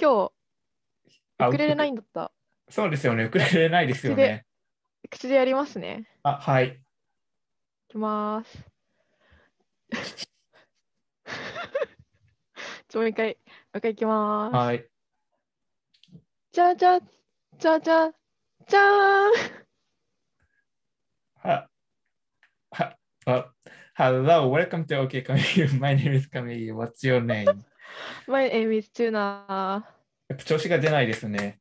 今日、あウクレレないウんだった。クそうですよね。ウクレレないですよね。口でやりますね。あ、はい。いきます。ちょ、もう一回、もう一回いきます。はい。じゃじゃ、じゃじゃ、じゃーん。は、は、あ、Hello, welcome to OK Camille. My name is Camille. What's your name? My name is Tuna. やっぱ調子が出ないですね。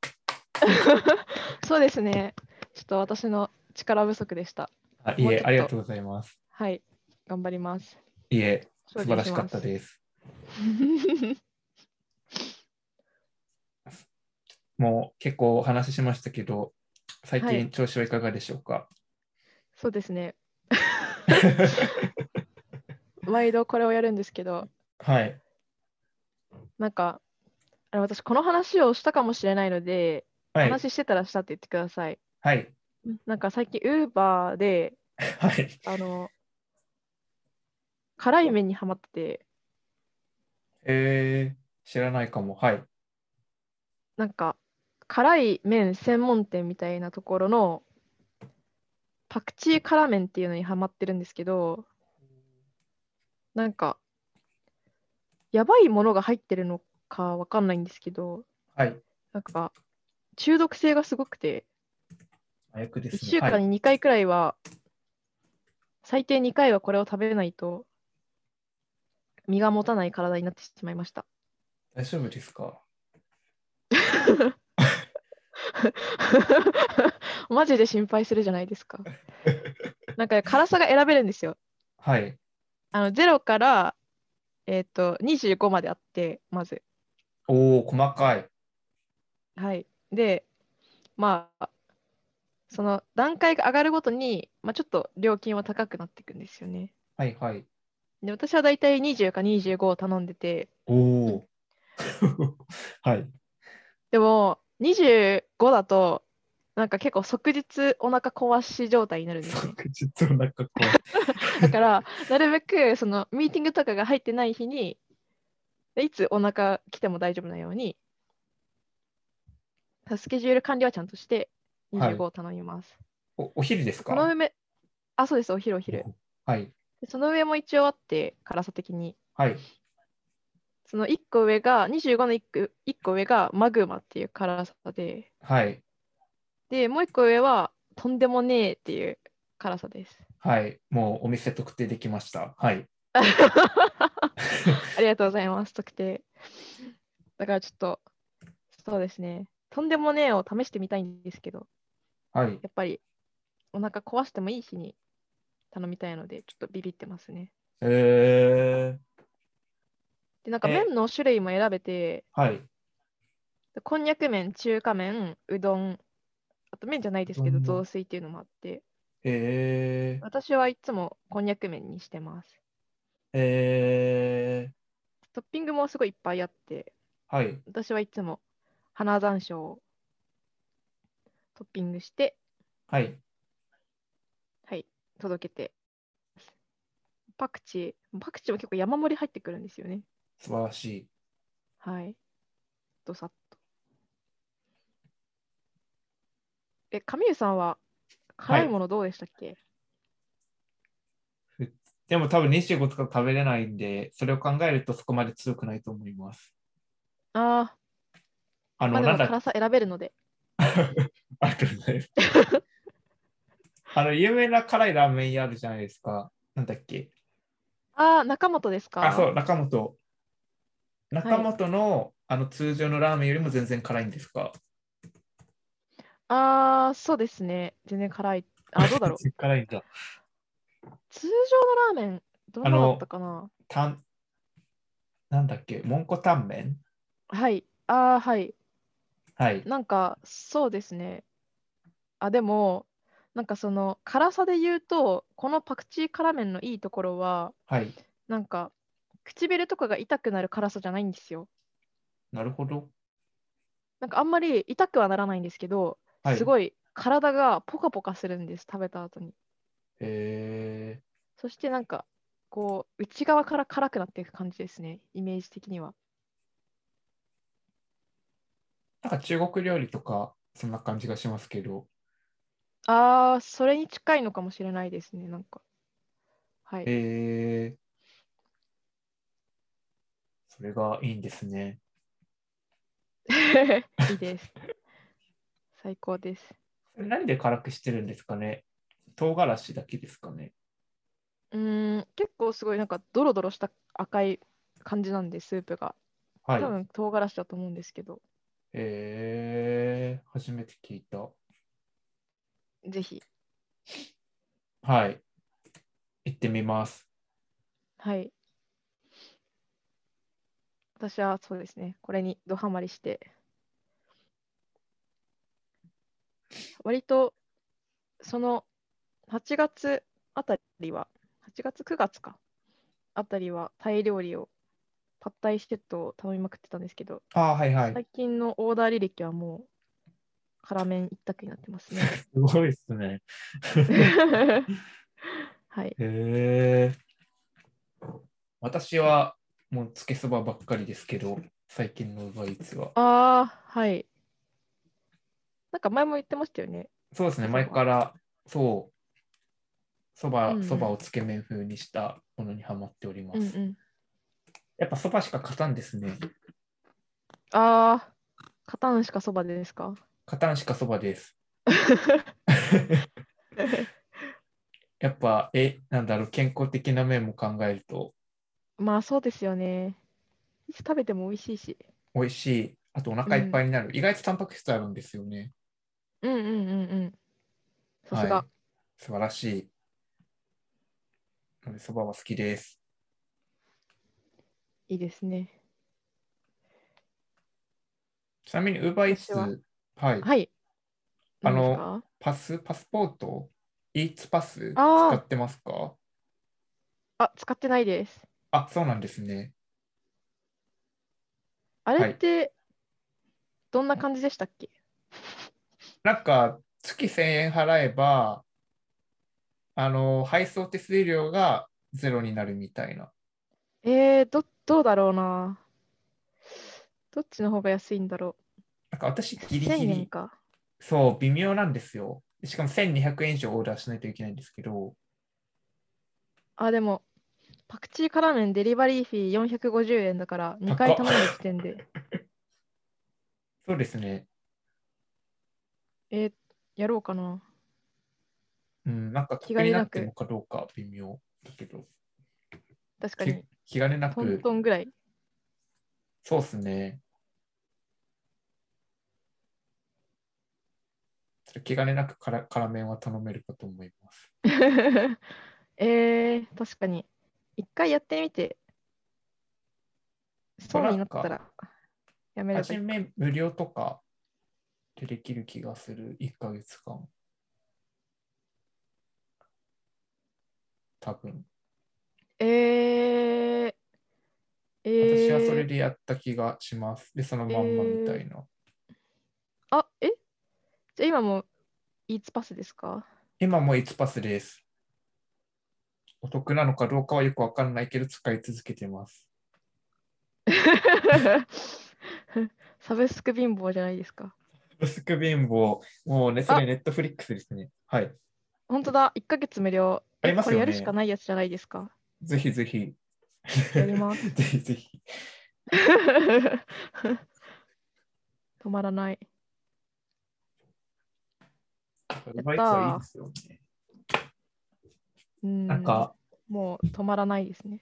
そうですね。ちょっと私の力不足でした。あいえ、もうちょっとありがとうございます。はい、頑張ります。いえ、素晴らしかったです。もう結構お話ししましたけど、最はい近調子はいかがでしょうか、そうですね。毎度これをやるんですけど、はい。なんか、あの私、この話をしたかもしれないので、はい。話してたらしたって言ってください。はい。なんか最近、ウーバーで、はい。あの、辛い麺にはまってて、えー、知らないかも。はい。なんか、辛い麺専門店みたいなところの、パクチー辛麺っていうのにはまってるんですけど、なんか、やばいものが入ってるのかわかんないんですけど、はい。なんか、中毒性がすごくて、1ね。週間はい。に2回くらいは、最低2回はこれを食べないと、身が持たない体になってしまいました。大丈夫ですか？マジで心配するじゃないですか。なんか辛さが選べるんですよ。はい。あの0から、えー、と25まであって、まず。おお、細かい。はい。で、まあ、その段階が上がるごとに、まあ、ちょっと料金は高くなっていくんですよね。はいはい。で、私はだいたい20か25を頼んでて、おお。はい。でも25だと、なんか結構即日お腹壊し状態になるんですね。即日お腹こだから、なるべくそのミーティングとかが入ってない日に、でいつお腹来ても大丈夫なように、スケジュール管理はちゃんとしてはい25を頼みます。う。おお昼ですか？その上、あ、そうです、お昼お昼。はい。でその上も一応あって、辛さ的に。はい。その1個上が、25の 1, 個1個上がマグマっていう辛さで、はい。で、もう1個上はとんでもねえっていう辛さです。はい。もうお店特定できました。はい。ありがとうございます、特定。だからちょっと、そうですね、とんでもねえを試してみたいんですけど、はい。やっぱりお腹壊してもいい日に頼みたいので、ちょっとビビってますね。えー、で、なんかえ麺の種類も選べて、はい。こんにゃく麺、中華麺、うどん、あと麺じゃないですけど、雑炊っていうのもあって、えー、私はいつもこんにゃく麺にしてます。えー、トッピングもすごいいっぱいあって、はい。私はいつも花山椒をトッピングして、はい。はい、届けて。パクチー、パクチーも結構山盛り入ってくるんですよね。素晴らしい。はい。どさっと。え、神湯さんは辛いものどうでしたっけ、でも多分25とか食べれないんで、それを考えるとそこまで強くないと思います。ああ、あの、まあでなんだも辛さ選べるので。ありがとうございます。あの、有名な辛いラーメン屋あるじゃないですか。なんだっけ？ああ、中本ですか？あ、そう、中本。中本の、あの通常のラーメンよりも全然辛いんですか？ああ、そうですね。全然辛い。あ、どうだろう。辛いんだ。通常のラーメン、どうだったかな？たん、なんだっけ？蒙古タンメン？はい。ああ、はい。はい。なんか、そうですね。あ、でも、なんかその辛さで言うと、このパクチー辛麺のいいところは、はい。なんか、唇とかが痛くなる辛さじゃないんですよ。なるほど。なんかあんまり痛くはならないんですけど、はい。すごい体がポカポカするんです、食べた後に。えそしてなんか、こう、内側から辛くなっていく感じですね、イメージ的には。なんか中国料理とか、そんな感じがしますけど。ああ、それに近いのかもしれないですね、なんか。はい。えー、それがいいんですね。いいです。最高です。何で辛くしてるんですかね？唐辛子だけですかね？うーん、結構すごいなんかドロドロした赤い感じなんで、スープが。はい多。分唐辛子だと思うんですけど、えー、初めて聞いた。ぜひ。はい。行ってみます。はい。私はそうですね、これにドハマりして、割とその8月あたりは、8月、9月か、あたりはタイ料理を、パッタイセットを頼みまくってたんですけど、ああ、はいはい。最近のオーダー履歴はもう辛麺一択になってますね。すごいですね。はい。へえ。私はもうつけそばばっかりですけど、最近の Uber Eats は。ああ、はい。なんか前も言ってましたよね。そうですね、前から、そう、そば、うんうんそばをつけ麺風にしたものにハマっております。うんうん。やっぱそばしか勝たんですね。ああ、カタンしかそばですか？勝たんしかそばです。やっぱ、え、なんだろう、健康的な面も考えると、まあそうですよね。いつ食べても美味しいし。美味しい。あとお腹いっぱいになる。意外とタンパク質あるんですよね。うんうんうんうん。さすが。はい素晴らしい。そばは好きです。いいですね。ちなみに、Uber 私は Eats、はい、はい。あのパス、パスポート、Eats パス？あー使ってますか？あ、使ってないです。あ、そうなんですね。あれって、どんな感じでしたっけ？なんか、月1000円払えば、あの、配送手数料がゼロになるみたいな。えー、ど、どうだろうな。どっちの方が安いんだろなんか私、う。ギリギ1000円リ、か。そう、微妙なんですよ。しかも1200円以上オーダーしないといけないんですけど、あ、でも、パクチー辛麺デリバリーフィー450円だから、2回頼んだ時点で、そうですね。えーやろうかな。うん、なんか気得にな兼ねなくってるのかどうか微妙だけど、確かにき、気兼ねなトンく、トンぐらい。そうですね。それ気兼ねなく辛辛麺は頼めるかと思います。えー、確かに。一回やってみて、そう損になったらやめれば初。め無料とかでできる気がする、1ヶ月間。多分。えー、えー、私はそれでやった気がします。で、そのまんまみたいな。あ、え？じゃあ今もイーツパスですか？今も1パスです。お得なのかどうかはよくわかんないけど、使い続けてます。サブスク貧乏じゃないですか。ブスク貧乏。もうね、それネットフリックスですね。はい。本当だ、1ヶ月無料。えありますよねこれやるしかないやつじゃないですか？ぜひぜひ。やります ぜひぜひ。止まらない。うまいはいいですよね。うんなんか、もう止まらないですね。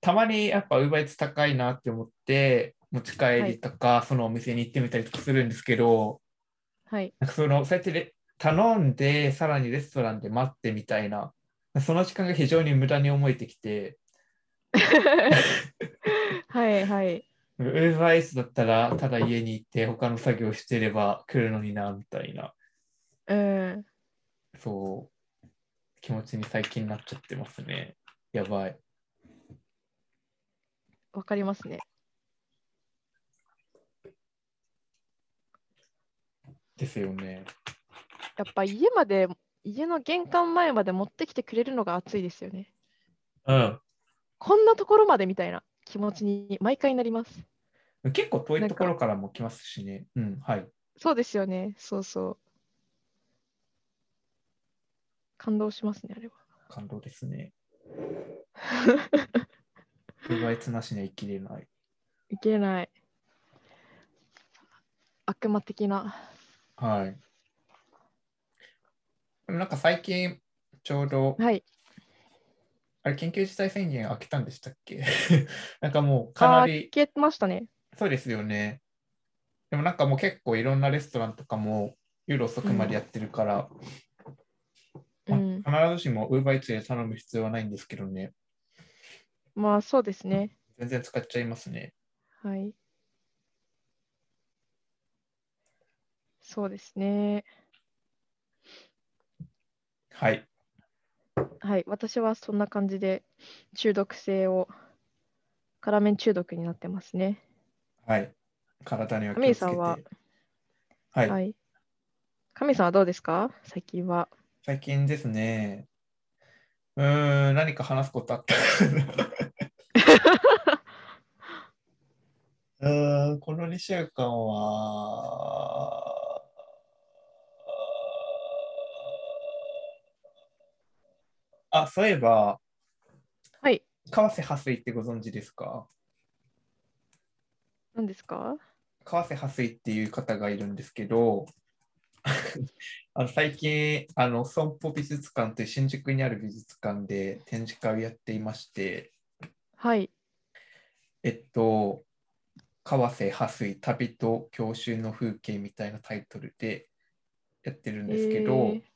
たまにやっぱ Uber Eats 高いなって思って、持ち帰りとか、そのお店に行ってみたりとかするんですけど、はい。なんかその、そうやってレ頼んで、さらにレストランで待ってみたいな、その時間が非常に無駄に思えてきて、はいはい。Uber Eats だったら、ただ家に行って他の作業してれば来るのにな、みたいな、うん。そう、気持ちに最近なっちゃってますね。やばい。わかりますね。ですよね。やっぱ家まで、家の玄関前まで持ってきてくれるのが熱いですよね。うん。こんなところまでみたいな気持ちに毎回なります。結構遠いところからも来ますしね。うん、はい。そうですよね。そうそう。感動しますね、あれは。感動ですね。ウーバーイーツなしには生きれない。いけない。悪魔的な。はい。でもなんか最近、ちょうど、はい。あれ、緊急事態宣言開けたんでしたっけ？なんかもうかなありー、、消えましたね。そうですよね。でもなんかもう結構いろんなレストランとかも夜遅くまでやってるから、まうん。あ必ずしも UberEats で頼む必要はないんですけどね、まあ、そうですね。全然使っちゃいますね。はい。そうですね。はい。はい。私はそんな感じで中毒性を、辛麺中毒になってますね。はい。体には気アミをつけて。ーさんは？はい。はい。神さんはどうですか？最近は。最近ですね。うーん、何か話すことあった うーん、この2週間は、あ、そういえば、はい。川瀬破水ってご存知ですか？何ですか？川瀬破水っていう方がいるんですけど、あの最近、あの損保美術館という新宿にある美術館で展示会をやっていまして、はい。えっと、川瀬破水旅と郷愁の風景みたいなタイトルでやってるんですけど、えー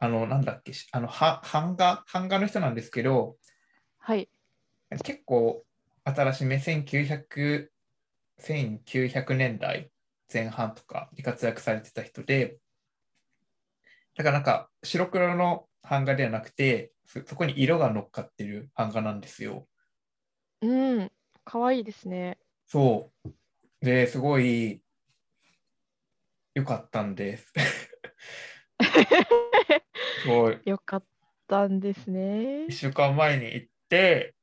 あの、なんだっけ、しあの、は版画、版画の人なんですけど、はい。結構新しめ1900、1900年代前半とかに活躍されてた人で、だからなんか白黒の版画ではなくて、そそこに色が乗っかってる版画なんですよ。うん。かわいいですね。そう。で、すごい良かったんです。すごい。よかったんですね1。週間前に行って、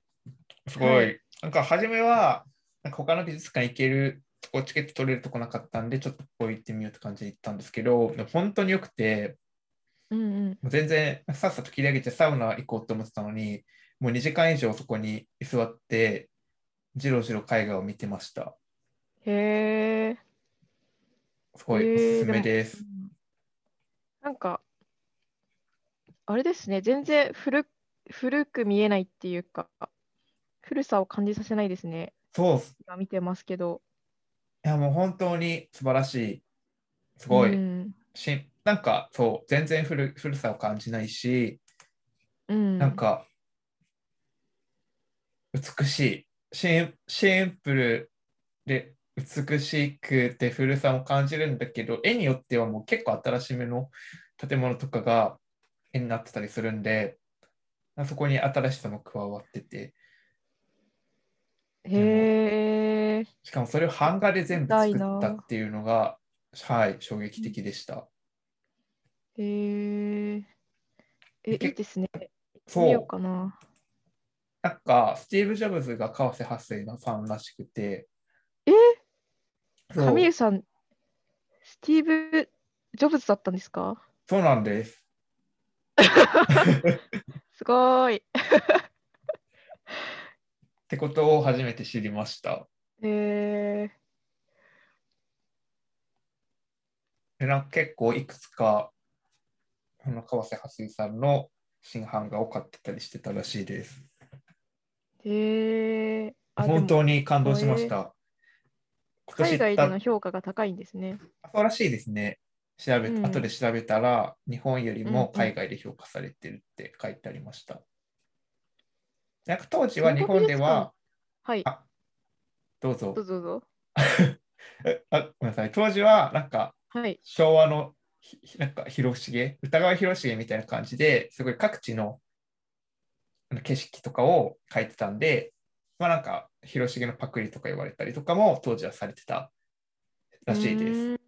すごい、はいなんか初めは、なんか他の美術館行けるとこ、チケット取れるとこなかったんで、ちょっとここ行ってみようって感じで行ったんですけど、本当に良くて、うんうん。全然さっさと切り上げてサウナ行こうと思ってたのに、もう2時間以上そこに居座って、じろじろ絵画を見てました。へえ。すごいおすすめでうす。んなんか、あれですね。全然古古く見えないっていうか、古さを感じさせないですね。そうっす、今見てますけど。いやもう本当に素晴らしい。すごい。うん。しなんかそう、全然古古さを感じないし、うん、なんか美しい。シンシンプルで美しくて古さも感じるんだけど、絵によってはもう結構新しめの建物とかが絵になってたりするんで、そこに新しさも加わってて、へえ。しかもそれを版画で全部作っ見たっていうのが、はい、衝撃的でした。へえ。え、いけいですね。そうかな。なんか、スティーブ・ジョブズが川瀬八世のファンらしくて、え？神湯さん、スティーブ・ジョブズだったんですか？そうなんです。すごーい。ってことを初めて知りました。へえ。でなんか結構いくつか、あの川瀬蓮井さんの新版画を買ってたりしてたらしいです。へえ。あ、でも本当に感動しました。今年海外での評価が高いんですね。そうらしいですね。調べ、うん後で調べたら、日本よりも海外で評価されてるって書いてありました。なんか当時は日本では、はい。あどうぞどう。ぞどうぞ。えあごめんなさい。当時はなんかはい。昭和のなんか広重、歌川広重みたいな感じですごい各地の景色とかを描いてたんで、まあなんか広重のパクリとか言われたりとかも当時はされてたらしいです。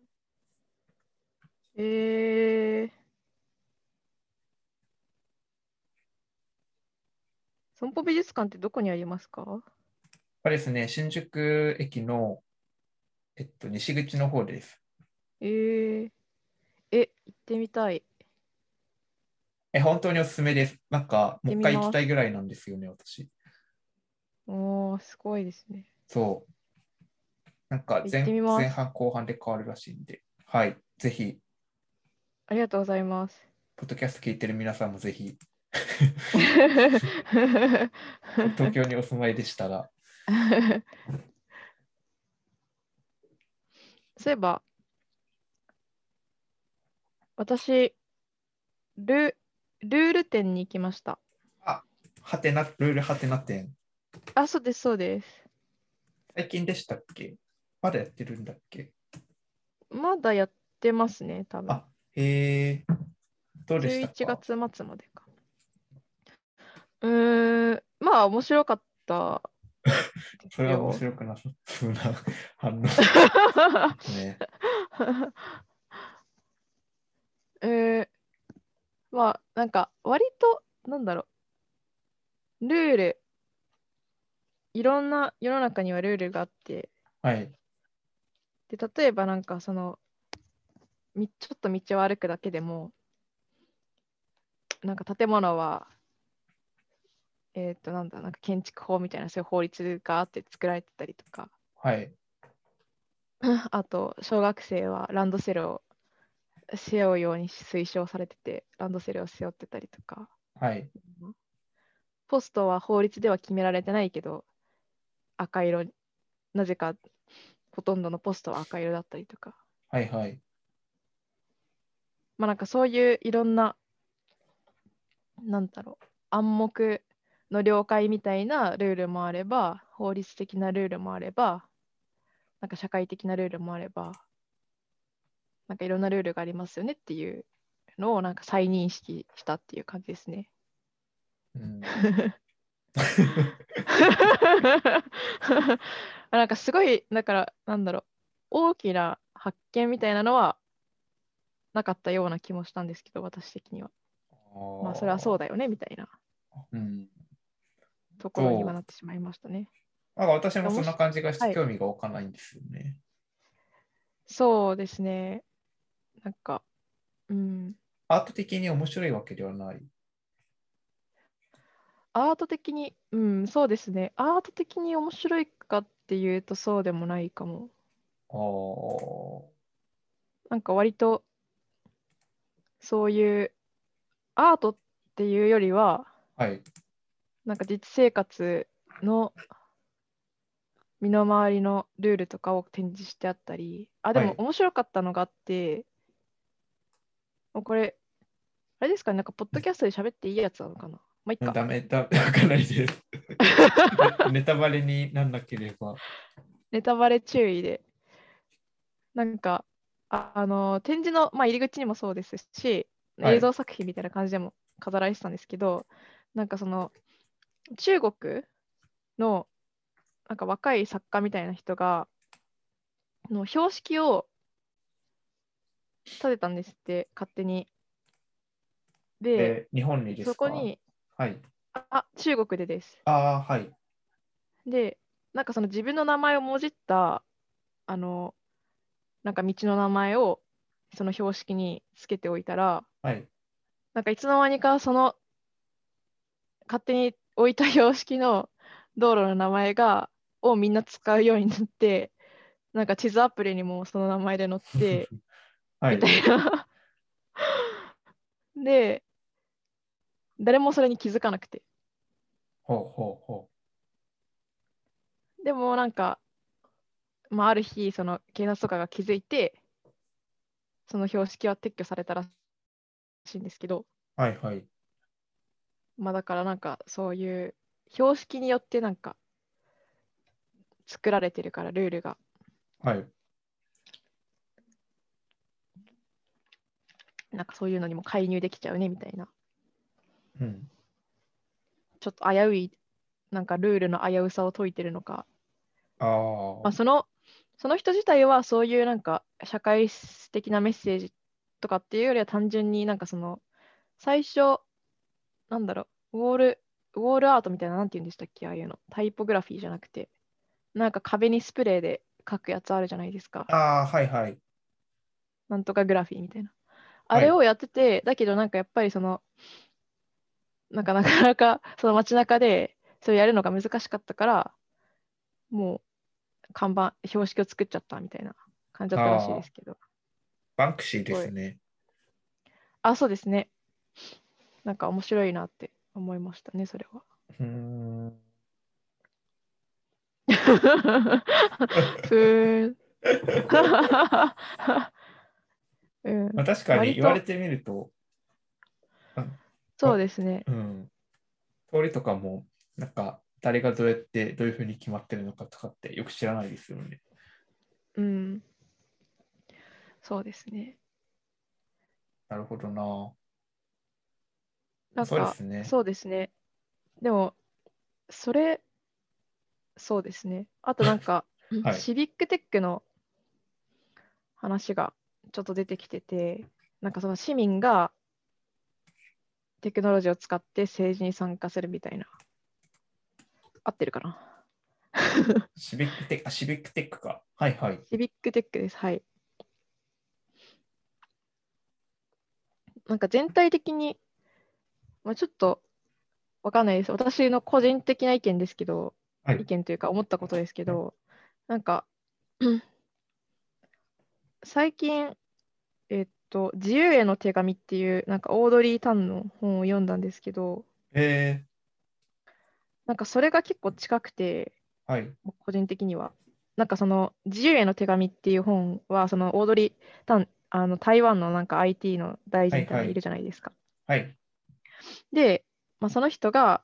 うー。損保美術館ってどこにありますか？これですね、新宿駅のえっと、西口の方です。えー、え、行ってみたい。え、本当におすすめです。なんか、もう一回行きたいぐらいなんですよね、私。おー、すごいですね。そう。なんか前前半後半で変わるらしいんで、はい。ぜひ、ありがとうございます。ポッドキャスト聞いてる皆さんもぜひ、東京にお住まいでしたら、そういえば、私、ル、ルール店に行きました。はてな、ルールはてな店。あ、そうです、そうです。最近でしたっけ？まだやってるんだっけ？まだやってますね、多分。あ、へえ。どうでしたか？11月末までか。うーん、まあ面白かったそれは面よ。白くなさそうな反応 ね。えー、まあなんか割となんだろうルールいろんな世の中にはルールがあってはい。で例えばなんかそのみちょっと道を歩くだけでもなんか建物はえっ、となんだなんか建築法みたいなそういう法律があって作られてたりとかはい。あと小学生はランドセルを背負うように推奨されててランドセルを背負ってたりとかはい。ポストは法律では決められてないけど、赤色に、なぜかほとんどのポストは赤色だったりとか、はい。はい。まあなんかそういういろんな、なんだろう、暗黙の了解みたいなルールもあれば、法律的なルールもあれば、なんか社会的なルールもあれば、なんかいろんなルールがありますよねっていうのをなんか再認識したっていう感じですね。うん、なんかすごい、だから、なんだろう、大きな発見みたいなのはなかったような気もしたんですけど、私的には。まあ、それはそうだ。だよね、みたいなうん。ところにはなってしまいましたね。なんか私もそんな感じがしはいて興味が湧かないんですよね。そうですね。なんか、うん。アート的に面白いわけではない。アート的に、うん、そうですね。アート的に面白いかっていうとそうでもないかも。ああ。なんか割と、そういうアートっていうよりは、はい。なんか実生活の身の回りのルールとかを展示してあったり、あ、ではいも面白かったのがあって、もうこれ、あれですかね、なんかポッドキャストで喋っていいやつなのかなまあ、いっか。ダメだ、わかんないです。ネタバレになんなければ。ネタバレ注意で。なんか、ああの、展示の、まあ、入り口にもそうですし、はい映像作品みたいな感じでも飾られてたんですけど、なんかその、中国の、なんか若い作家みたいな人が、の標識を立てたんですって、勝手に。で、で、日本にですか？そこに、はい。あ、あ中国でです。ああ、はい。で、なんかその自分の名前をもじった、あの、なんか道の名前をその標識につけておいたら、はい。なんかいつの間にかその勝手に置いた標識の道路の名前が、をみんな使うようになって、なんか地図アプリにもその名前で載って、はいみた。いな。で、誰もそれに気づかなくて。ほうほうほでもなんか、まあ、ある日、その警察とかが気づいて、その標識は撤去されたらしいんですけど、う。はいはい。まあだからなんかそういう標識によってなんか作られてるから、ルールが。はい。なんかそういうのにも介入できちゃうねみたいな。うん。ちょっと危うい、なんかルールの危うさを解いてるのか。ああまあ、。その、その人自体はそういうなんか社会的なメッセージとかっていうよりは単純になんかその最初なんだろうウォールウォールアートみたいななんて言うんでしたっけああいうのタイポグラフィーじゃなくてなんか壁にスプレーで書くやつあるじゃないですか。ああ、はいはい。なんとかグラフィーみたいな。はいあれをやってて、だけどなんかやっぱりその、なんかなかなかその街中でそれやるのが難しかったから、もう看板、標識を作っちゃったみたいな感じだったらしいですけど。バンクシーですね。あ、そうですね。なんか面白いなって思いましたね、それは。うーん。ふ。うん、まあ、確かに言われてみると、そうですね。うん。通りとかも、なんか、誰がどうやってどういうふうに決まってるのかとかってよく知らないですよね。うん。そうですね。なるほどな。なんかそうですね。そうですね。でも、それ、そうですね。あとなんか、はいシビックテックの話がちょっと出てきてて、なんかその市民がテクノロジーを使って政治に参加するみたいな。合ってるかな？シビックテック、あ、シビックテックか。はいはい。シビックテックです。はい。なんか全体的に、まあ、ちょっとわかんないです。私の個人的な意見ですけど、はい意見というか思ったことですけど、なんか、最近、えっと、自由への手紙っていう、なんかオードリー・タンの本を読んだんですけど、えなんかそれが結構近くて、ー、はい。個人的には。なんかその自由への手紙っていう本は、そのオードリー・タン、あの台湾のなんか IT の大臣みたいるじゃないですか。はい。で、まあ、その人が、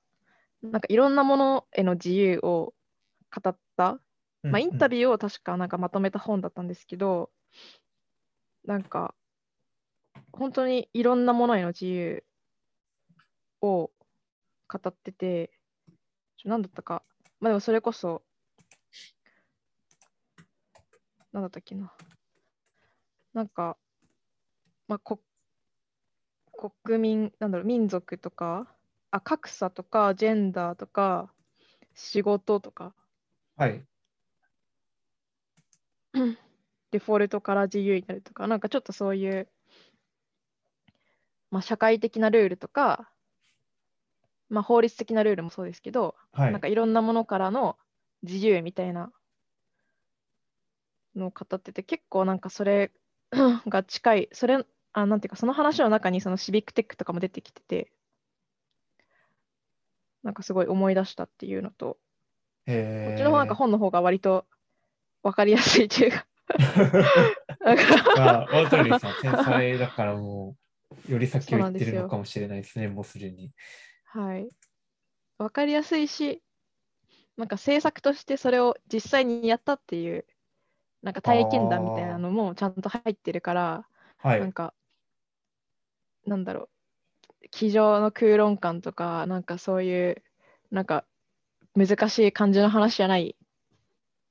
なんかいろんなものへの自由を語った、まあ、インタビビューを確かなんかまとめた本だったんですけど、なんか、本当にいろんなものへの自由を語ってて、何だったか、まあでもそれこそ、何だったっけな。なんか、まあ、こ国民、なんだろう、民族とか、あ、格差とか、ジェンダーとか、仕事とか、はい。デフォルトから自由になるとか、なんかちょっとそういう、まあ、社会的なルールとか、まあ、法律的なルールもそうですけど、はい。なんかいろんなものからの自由みたいなのを語ってて、結構なんかそれ が近い、それ、あ、なんていうか、その話の中にそのシビックテックとかも出てきてて、なんかすごい思い出したっていうのと、こえっちの方なんか本の方が割と分かりやすいというか、まあ、オードリーさん、天才だからもう、より先を行ってるのかもしれないですね、もうすでに。はい。わかりやすいし、なんか制作としてそれを実際にやったっていう、なんか体験談みたいなのもちゃんと入ってるから、はい。なんか、なんだろう、机上の空論感とか、なんかそういう、なんか難しい感じの話じゃない、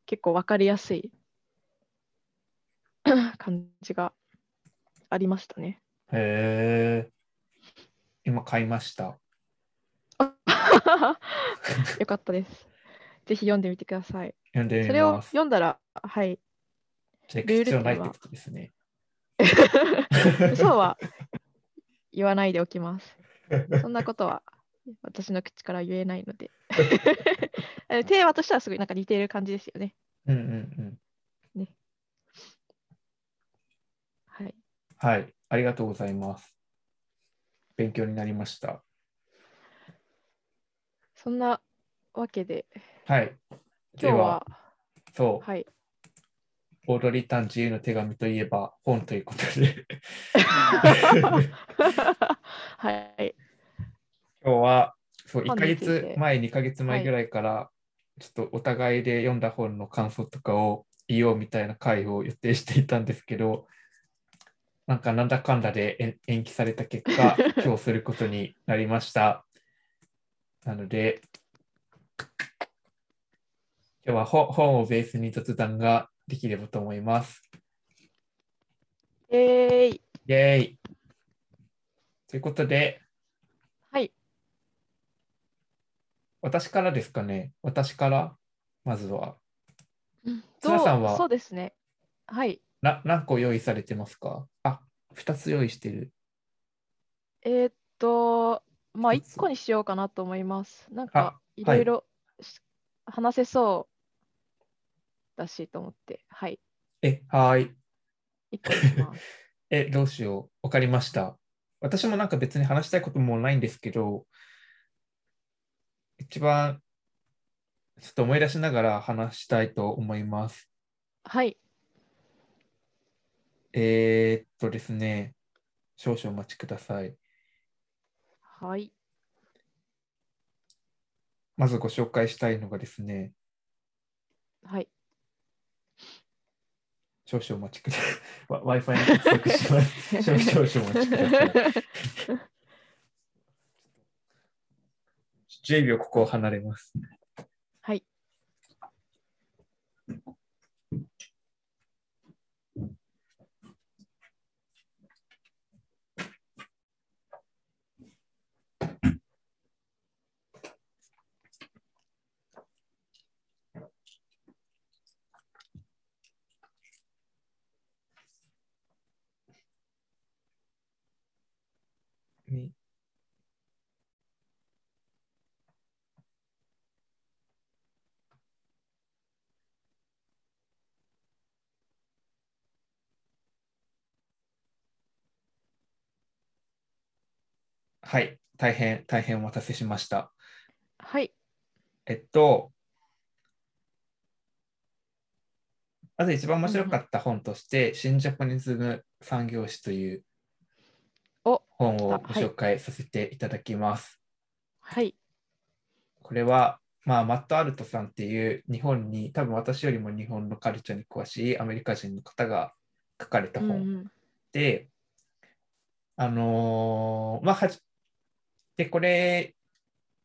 結構わかりやすい感じがありましたね。へえ。今買いました。よかったです。ぜひ読んでみてください。読んでそれを。読んだら、はい、じゃあルール必要ないってことですね。嘘は言わないでおきます。そんなことは私の口から言えないので。えテーマとしてはすごいなんか似ている感じですよね。うんうんうん。はい。はい。ありがとうございます。勉強になりました。そんなわけで、はい。で今日は、そう、はい。オードリー・タン自由の手紙といえば本ということで、はい。今日はそう1ヶ月前、2ヶ月前ぐらいから、ちょっとお互いで読んだ本の感想とかを言おうみたいな回を予定していたんですけど、なんかなんだかんだで延延期された結果、今日することになりました。なので、今日は本本をベースに雑談ができればと思います。えーい。イェーイということで、はい。私からですかね。私から、まずは。ツナさんはそうですね。はい。な何個用意されてますか？あ、2つ用意してる。えーっと、まあ、一つ1個にしようかなと思います。なんあか、いろいろし話せそうだしと思って、はい。え、はーい。1個にします。え、どうしよう。わかりました。私もなんか別に話したいこともないんですけど、一番ちょっと思い出しながら話したいと思います。はい。えーっとですね、少々お待ちください。はい。まずご紹介したいのがですね、はい。少々お待ちください。Wi- Wi-Fi に接続します。少々少々お待ちください。10秒ここを離れます。はい。にはい、大変、大変お待たせしました。はい。えっと、まず一番面白かった本として、新ジャパニズム産業史というお本をご紹介させていただきます。はい。これは、まあ、マット・アルトさんっていう日本に、多分私よりも日本のカルチャーに詳しいアメリカ人の方が書かれたうんう本ん。で、あのーまあで、これ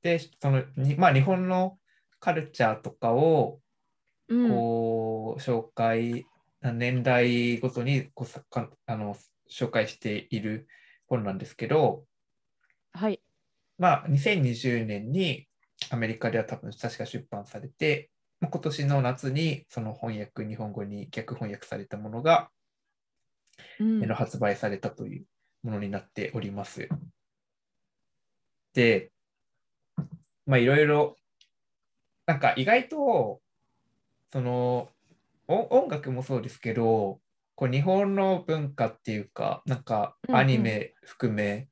で、その、にまあ、日本のカルチャーとかを、うん。こう、紹介、年代ごとにこうさかあの紹介している本なんですけど、はい。まあ、2020年にアメリカでは多分確か出版されて、まあ今年の夏にその翻訳、日本語に逆翻訳されたものが、うん発売されたというものになっております。で、まあいろいろ、なんか意外と、そのお音楽もそうですけど、こう日本の文化っていうか、なんかうんうんアニメ含め、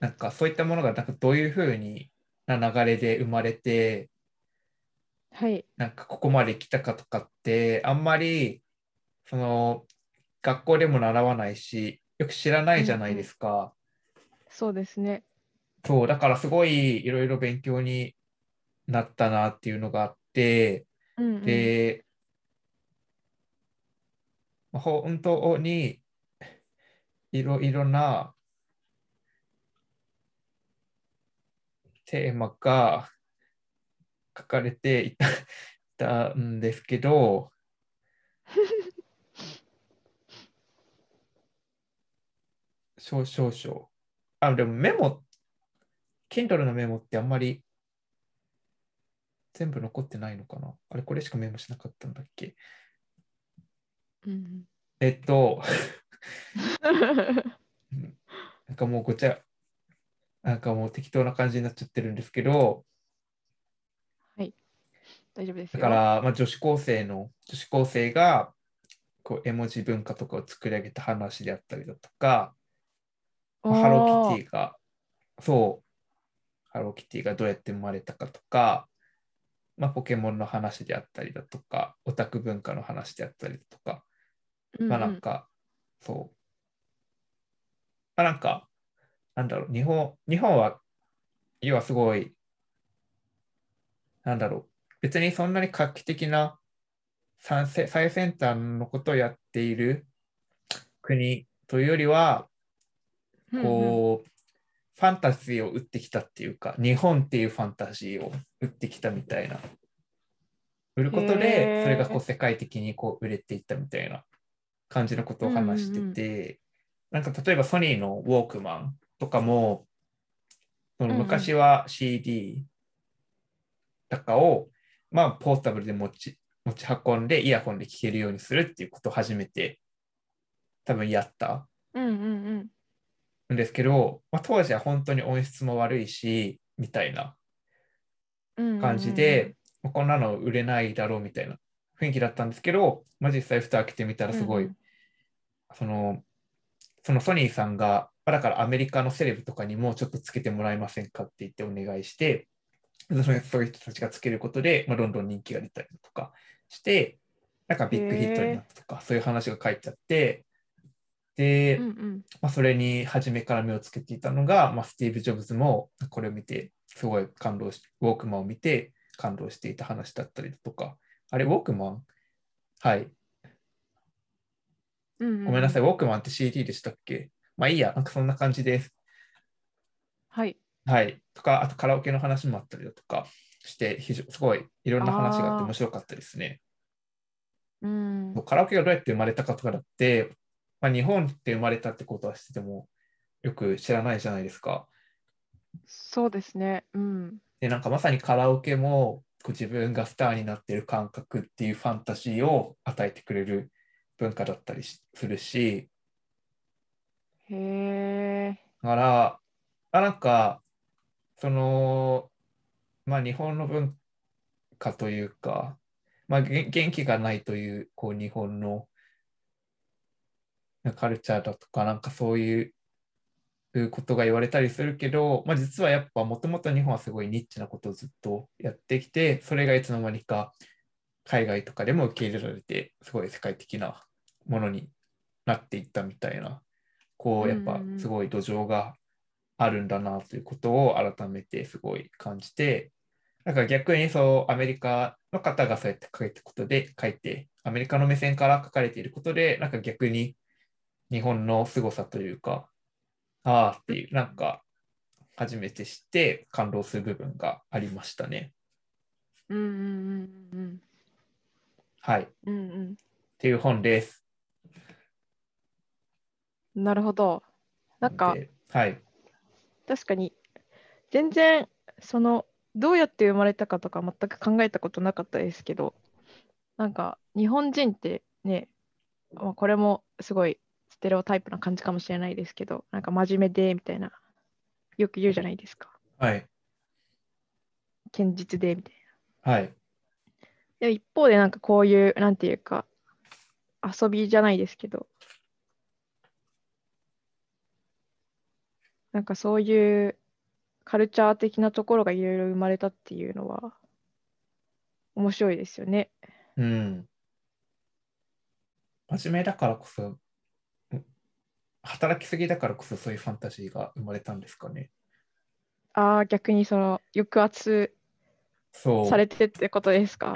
なんかそういったものがなんかどういうふうにな流れで生まれて、はい。なんかここまで来たかとかって、あんまりその学校でも習わないし、よく知らないじゃないですか。そうですね。そう、だからすごいいろいろ勉強になったなっていうのがあって、うんうん。で、まあ本当にいろいろなテーマが書かれていたたんですけど、少々少々。あ、でもメモ、Kindle のメモってあんまり全部残ってないのかな？あれ、これしかメモしなかったんだっけ？うん。えっと、うん。なんかもうごちゃ、なんかもう適当な感じになっちゃってるんですけど、大丈夫ですよ。だから、まあ、女子高生の、女子高生が、こう、絵文字文化とかを作り上げた話であったりだとか、まあハロー。キティが、そう、ハローキティがどうやって生まれたかとか、まあ、ポケモンの話であったりだとか、オタク文化の話であったりだとか、ィまあなんか、そう。まあなんか、なんだろう、日本、日本は、要はすごい、なんだろう、別にそんなに画期的な最先最先端のことをやっている国というよりは、こう、ファンタジーを打ってきたっていうか、日本っていうファンタジーを打ってきたみたいな。売ることへで、ー。それがこう世界的にこう売れていったみたいな感じのことを話してて、なんか例えばソニーのウォークマンとかも、そのうんうん昔は CD とかを、まあポータブルで持ち持ち運んでイヤホンで聴けるようにするっていうことを初めて多分やった。うんうんんですけど、まあ、当時は本当に音質も悪いしみたいなうん。感じで、まあこんなの売れないだろうみたいな雰囲気だったんですけど、まあ、実際蓋開けてみたらすごい、うんうんそのそのソニーさんがまあだからアメリカのセレブとかにもちょっとつけてもらえませんかって言ってお願いしてそのそういう人たちがつけることで、まあ、どんどん人気が出たりとかしてなんかビッグヒットになったとかそういう話が書いてあってで、うんうん。まあ、それに初めから目をつけていたのが、まあ、スティーブ・ジョブズもこれを見てすごい感動しウォークマンを見て感動していた話だったりだとかあれウォークマン？はいうんうん。ごめんなさい、い。ウォークマンって CD でしたっけ？まあいいや、なんかそんな感じです。はい。はい。とか、あとカラオケの話もあったりだとかして、非常すごいいろんな話があって面白かったですね。うん。カラオケがどうやって生まれたかとかだって、まあ、日本って生まれたってことはしててもよく知らないじゃないですか。そうですね。うん。で、なんかまさにカラオケもこう自分がスターになってる感覚っていうファンタジーを与えてくれる文化だったりしするし、へえ。だから、あなんか、その、まあ日本の文化というか、まあげ元気がないという、こう日本のカルチャーだとか、なんかそういうことが言われたりするけど、まあ実はやっぱもともと日本はすごいニッチなことをずっとやってきて、それがいつの間にか海外とかでも受け入れられて、すごい世界的なものになっていったみたいな、こうやっぱすごい土壌があるんだなということを改めてすごい感じて、なんか逆にそうアメリカの方がそうやって書いたことで書いて、アメリカの目線から書かれていることで、なんか逆に日本の凄さというか、ああっていう、なんか初めて知って感動する部分がありましたね。うんうんうんはい。っうん。うんていう本です。うん。なるほど。なんか、ではい。確かに、全然、その、どうやって生まれたかとか全く考えたことなかったですけど、なんか、日本人ってね、まあ、これもすごいステレオタイプな感じかもしれないですけど、なんか真面目で、みたいな、よく言うじゃないですか。はい。堅実で、みたいはい。な。でも一方で、なんかこういう、なんていうか、遊びじゃないですけど、なんかそういうカルチャー的なところがいろいろ生まれたっていうのは面白いですよね。うん。真面目だからこそ、うん働きすぎだからこそそういうファンタジーが生まれたんですかね。ああ、逆にその抑圧。されてってことですか？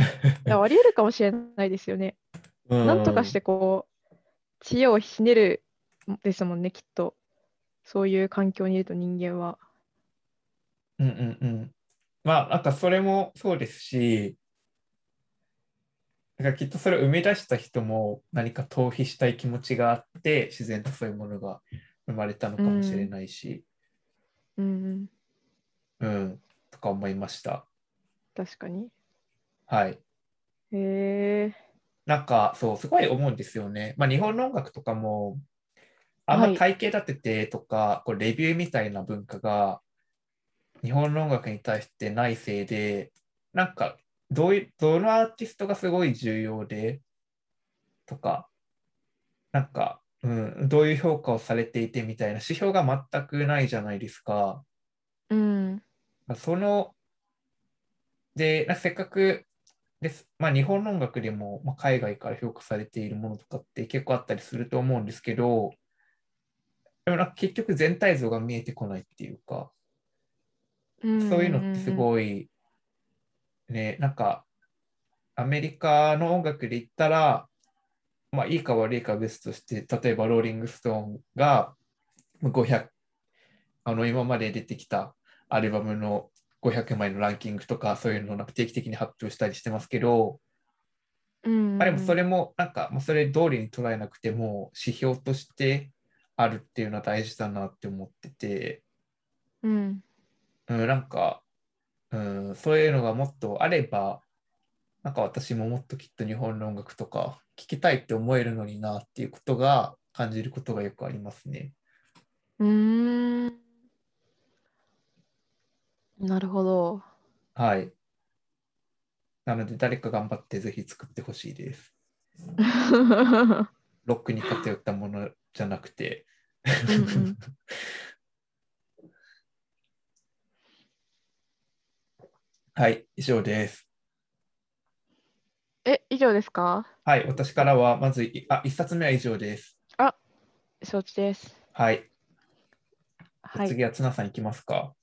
いやあり得るかもしれないですよね。うんなんとかしてこう、知恵をひねるですもんね、きっと。そういう環境にいると人間は。うんうんうん。まあ、なんかそれもそうですし、なんかきっとそれを生み出した人も何か逃避したい気持ちがあって、自然とそういうものが生まれたのかもしれないし、うんうん、うん、とか思いました。確かに。はい。へえ。なんか、そう、すごい思うんですよね。まあ、日本の音楽とかも、あんまはい体系立ててとか、こうレビューみたいな文化が、日本の音楽に対してないせいで、なんか、どういう、どのアーティストがすごい重要で、とか、なんか、うん、どういう評価をされていてみたいな指標が全くないじゃないですか。うん。その、で、せっかくです、まあ、日本の音楽でも、まあ、海外から評価されているものとかって結構あったりすると思うんですけど、でもなんか結局全体像が見えてこないっていうか、そういうのってすい。ごい、ね、なんか、アメリカの音楽で言ったら、まあ、いいか悪いかは別として、例えばローリング・ストーンが500、あの今まで出てきたアルバムの500枚のランキングとか、そういうのをなんか定期的に発表したりしてますけど、うん。まあ、でもそれもなんか、もうそれ通りに捉えなくても、指標としてあるっていうのは大事だなって思ってて、うん。うん、なんか、うん、そういうのがもっとあれば、なんか私ももっときっと日本の音楽とか聴きたいって思えるのになっていうことが感じることがよくありますね。うーん。なるほど。はい。なので誰か頑張ってぜひ作ってほしいです。ロックに偏ったものじゃなくて。うん うんはい、以上です。え、以上ですか？はい、私からはまずい、あ、一冊目は以上です。承知です。はい。はい。次はツナさんいきますか。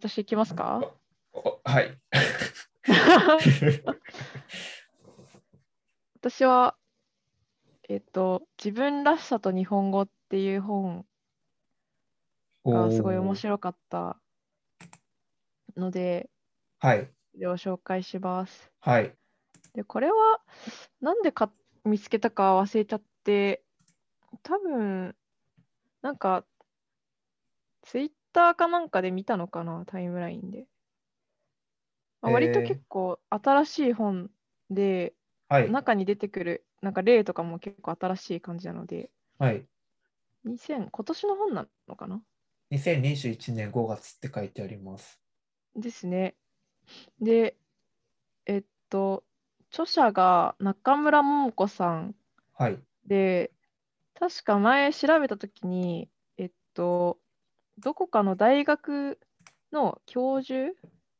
私行きますか？おはい。私は、えっと、自分らしさと日本語っていう本がすごい面い。白かったので、はい。それを紹介します。はい。で、これは、なんでか見つけたか忘れちゃって、多分、なんか、ツイッターかなんかで見たのかな、タイムラインで。まあ割とえー結構新しい本で、はい。中に出てくる、なんか例とかも結構新しい感じなので、はい。2000、今年の本なのかな？2021年5月って書いてあります。ですね。で、えっと、著者が中村桃子さんはい。で、確か前調べたときに、えっと、どこかの大学の教授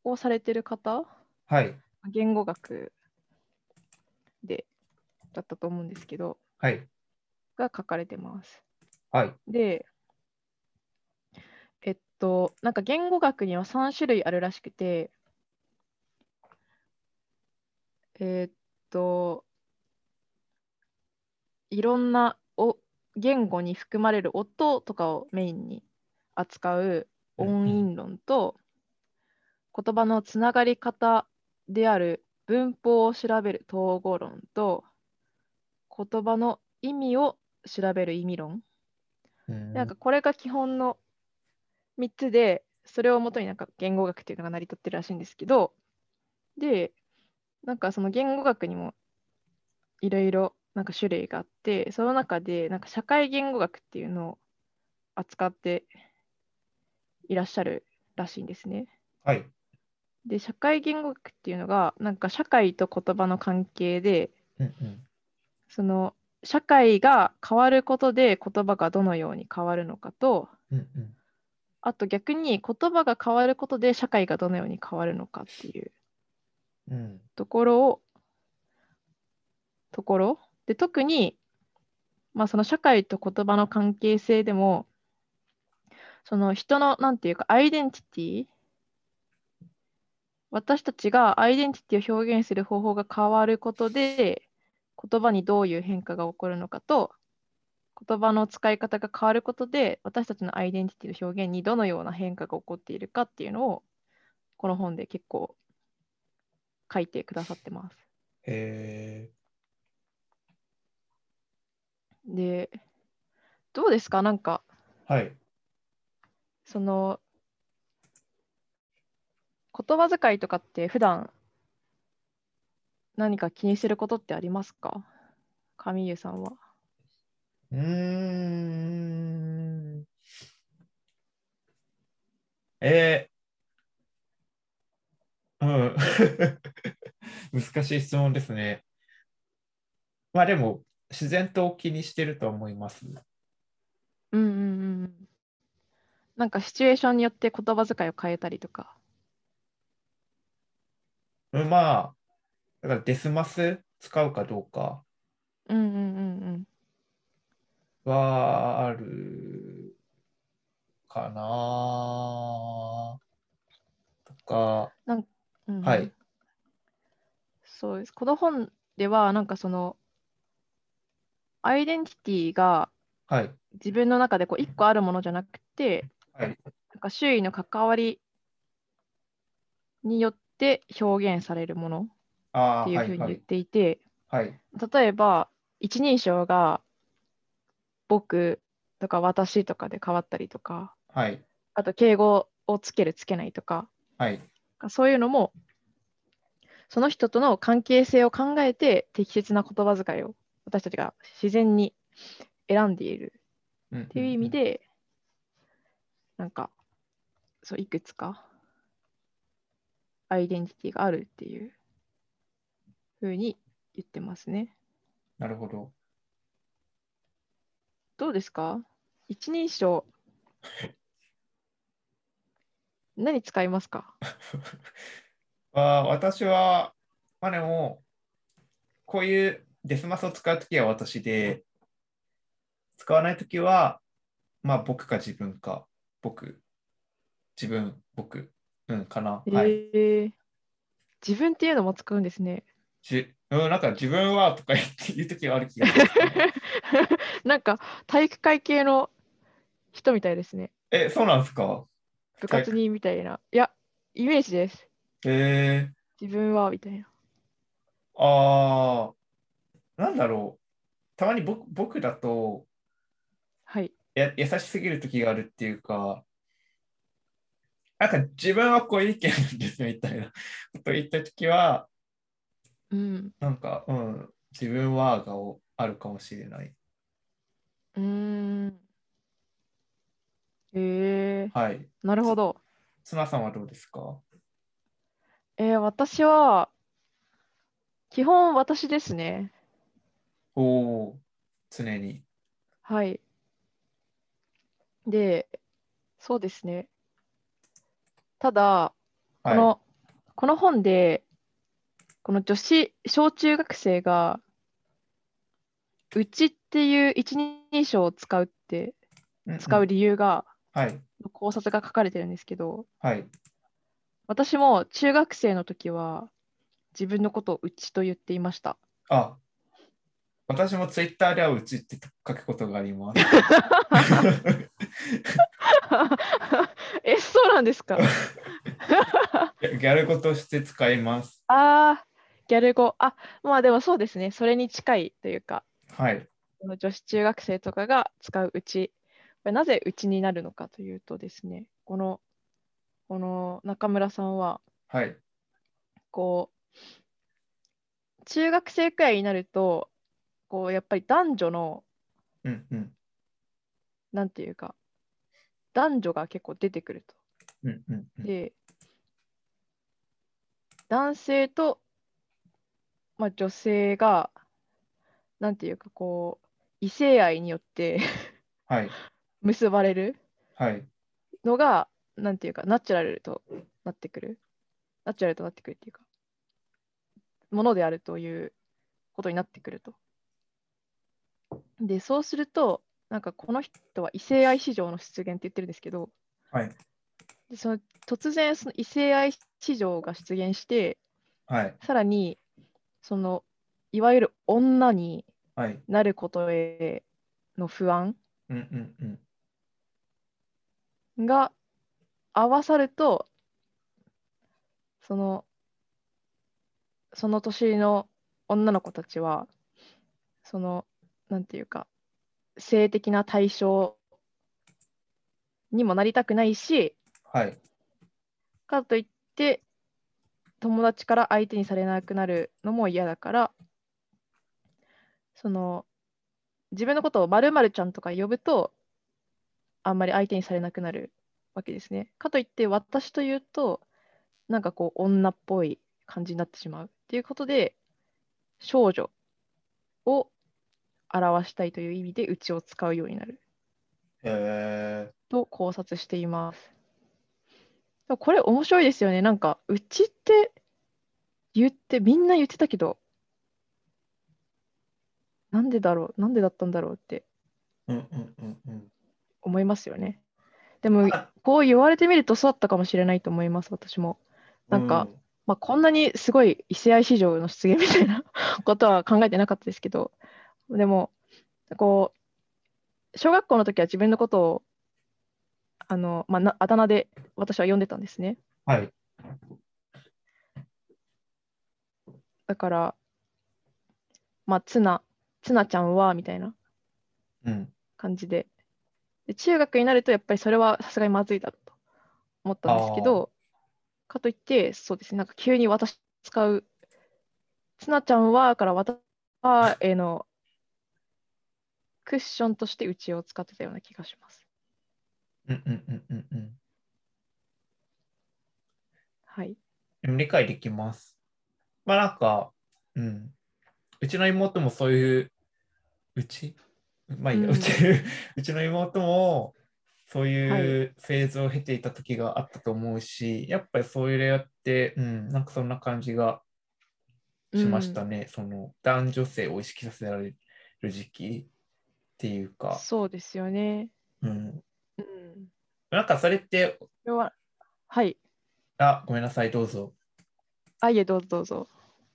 をされてる方、はい。言語学で、だったと思うんですけど、はい。が書かれてます。はい。で、と、なんか言語学には3種類あるらしくて、えっと、いろんなお言語に含まれる音とかをメインに扱う音韻論と、言葉のつながり方である文法を調べる統合論と、言葉の意味を調べる意味論。うんなんかこれが基本の3つで、それをもとになんか言語学っていうのが成り立ってるらしいんですけど、で、なんかその言語学にもいろいろなんか種類があって、その中でなんか社会言語学っていうのを扱っていらっしゃるらしいんですね。はい。で、社会言語学っていうのが、なんか社会と言葉の関係で、うんうん。その社会が変わることで言葉がどのように変わるのかと、うんうん。あと逆に言葉が変わることで社会がどのように変わるのかっていう。うん。ところを、ところ？で特に、まあ、その社会と言葉の関係性でも、その人の、なんていうか、アイデンティティ、私たちがアイデンティティを表現する方法が変わることで、言葉にどういう変化が起こるのかと、言葉の使い方が変わることで、私たちのアイデンティティの表現にどのような変化が起こっているかっていうのを、この本で結構書いてくださってます。へで、どうですか？なんか、ーはい。その、言葉遣いとかって普段何か気にすることってありますか？上湯さんは。うーん。えー、うん。難しい質問ですね。まあでも、自然と気にしてると思います。うんうんうんうん。なんかシチュエーションによって言葉遣いを変えたりとか。うんまあ、だからデスマス使うかどうかうんうんうんうん。はあるかなとか、うんうんはい。そうです。この本では、なんかその、アイデンティティがはい。自分の中でこう一個あるものじゃなくて、はい。なんか周囲の関わりによって表現されるものっていうはい、はい。ふうに言っていて、はい。例えば一人称が僕とか私とかで変わったりとか、はい。あと敬語をつけるつけないとか、はい。そういうのもその人との関係性を考えて適切な言葉遣いを私たちが自然に選んでいるうんっていう意味で、なんか、そう、いくつかアイデンティティがあるっていうふうに言ってますね。なるほど。どうですか？一人称。何使いますか？あ私は、まあでも、こういうデスマスを使うときは私で、使わないときは、まあ僕か自分か、僕、自分、僕、うん、かな。はい。えー自分っていうのも使うんですね。じうん、なんか自分はとか言って言うときはある気がする。なんか体育会系の人みたいですね。え、そうなんですか？部活にみたいな。いや、イメージです。えー、自分はみたいな。あー、なんだろう。たまに僕僕だとはい。や優しすぎるときがあるっていうか、なんか自分はこういう意見なんですみたいな ことを言ったときは、うん。なんか、うん、自分はがあるかもしれない。うーん。えー、はい。なるほど。妻さんはどうですか？えー、私は、基本私ですね。おお、常に。はい。で、そうですね。ただ、こはい。の、この本で、この女子、小中学生が、うちっていう一人称を使うって、使う理由が、はい。考察が書かれてるんですけど、はい。私も中学生の時は、自分のことをうちと言っていました。あ、私もツイッターではうちって書くことがあります。え、そうなんですか？ギャル語として使います。ああ、ギャル語。あ、まあでもそうですね。それに近いというか、はい。この女子中学生とかが使ううち。これなぜうちになるのかというとですね、この、この中村さんは、はい。こう、中学生くらいになると、こう、やっぱり男女の、うんうん。なんていうか、男女が結構出てくると。うんうんうん。で、男性と、まあ、女性が、なんていうか、こう、異性愛によってはい。結ばれるはい。のが、なんていうか、ナチュラルとなってくる。ナチュラルとなってくるっていうか、ものであるということになってくると。で、そうすると、なんかこの人は異性愛市場の出現って言ってるんですけど、はい。でその突然その異性愛市場が出現して、はい。さらに、その、いわゆる女にはい。なることへの不安。が合わさると、その、その年の女の子たちは、その、なんていうか、性的な対象にもなりたくないし、はい。かといって、友達から相手にされなくなるのも嫌だから、その、自分のことを〇〇ちゃんとか呼ぶと、あんまり相手にされなくなるわけですね。かといって、私というと、なんかこう、女っぽい感じになってしまうっていうことで、少女を表したいという意味で、うちを使うようになるへえ。と考察しています。これ面白いですよね。なんか、うちって言って、みんな言ってたけど、なんでだろう、なんでだったんだろうって。思いますよね。でもあ、こう言われてみるとそうだったかもしれないと思います、私も。なんか、うんまあ、こんなにすごい異性愛市場の出現みたいな ことは考えてなかったですけど、でも、こう、小学校の時は自分のことを、あの、まあ、なあだ名で私は呼んでたんですね。はい。だから、まあ、ツナ、ツナちゃんは、みたいなうん。感じで。で、中学になると、やっぱりそれはさすがにまずいだろうと思ったんですけど、かといって、そうですね、なんか急に私使うつなちゃんは、だから私は、えーの、クッションとしてうちを使ってたような気がします。うんうんうんうんうん。はい。理解できます。まあなんか、うん。うちの妹もそういう、うち？まあいいや、ううんち、うちの妹もそうはいいうフェーズを経ていた時があったと思うし、やっぱりそういうやって、うん、なんかそんな感じがしましたね。その男女性を意識させられる時期っていうか、そうですよね。うん。うん。なんかそれって、は、はい。あ、ごめんなさい、どうぞ。あ、いえ、どうぞどうぞ。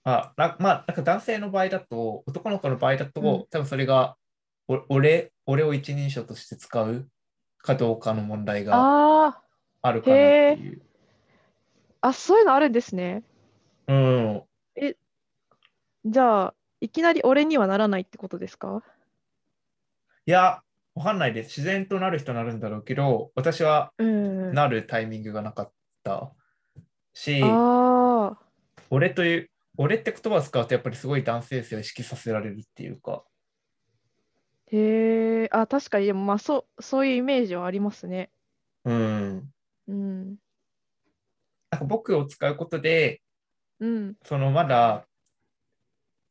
あなまあ、なんか男性の場合だと、男の子の場合だと、うん多分それがお俺、俺を一人称として使うかどうかの問題がああるかなっていう。あ、あ、そういうのあるんですね。うん。じゃあ、いきなり俺にはならないってことですか？いや、わかんないです。自然となる人なるんだろうけど、私はうん。なるタイミングがなかったし、俺という、俺って言葉を使うとやっぱりすごい男性性を意識させられるっていうか、へえ、あ、確かに、でもまあそう、そういうイメージはありますね。うん。うん。なんか僕を使うことで、うん。そのまだ、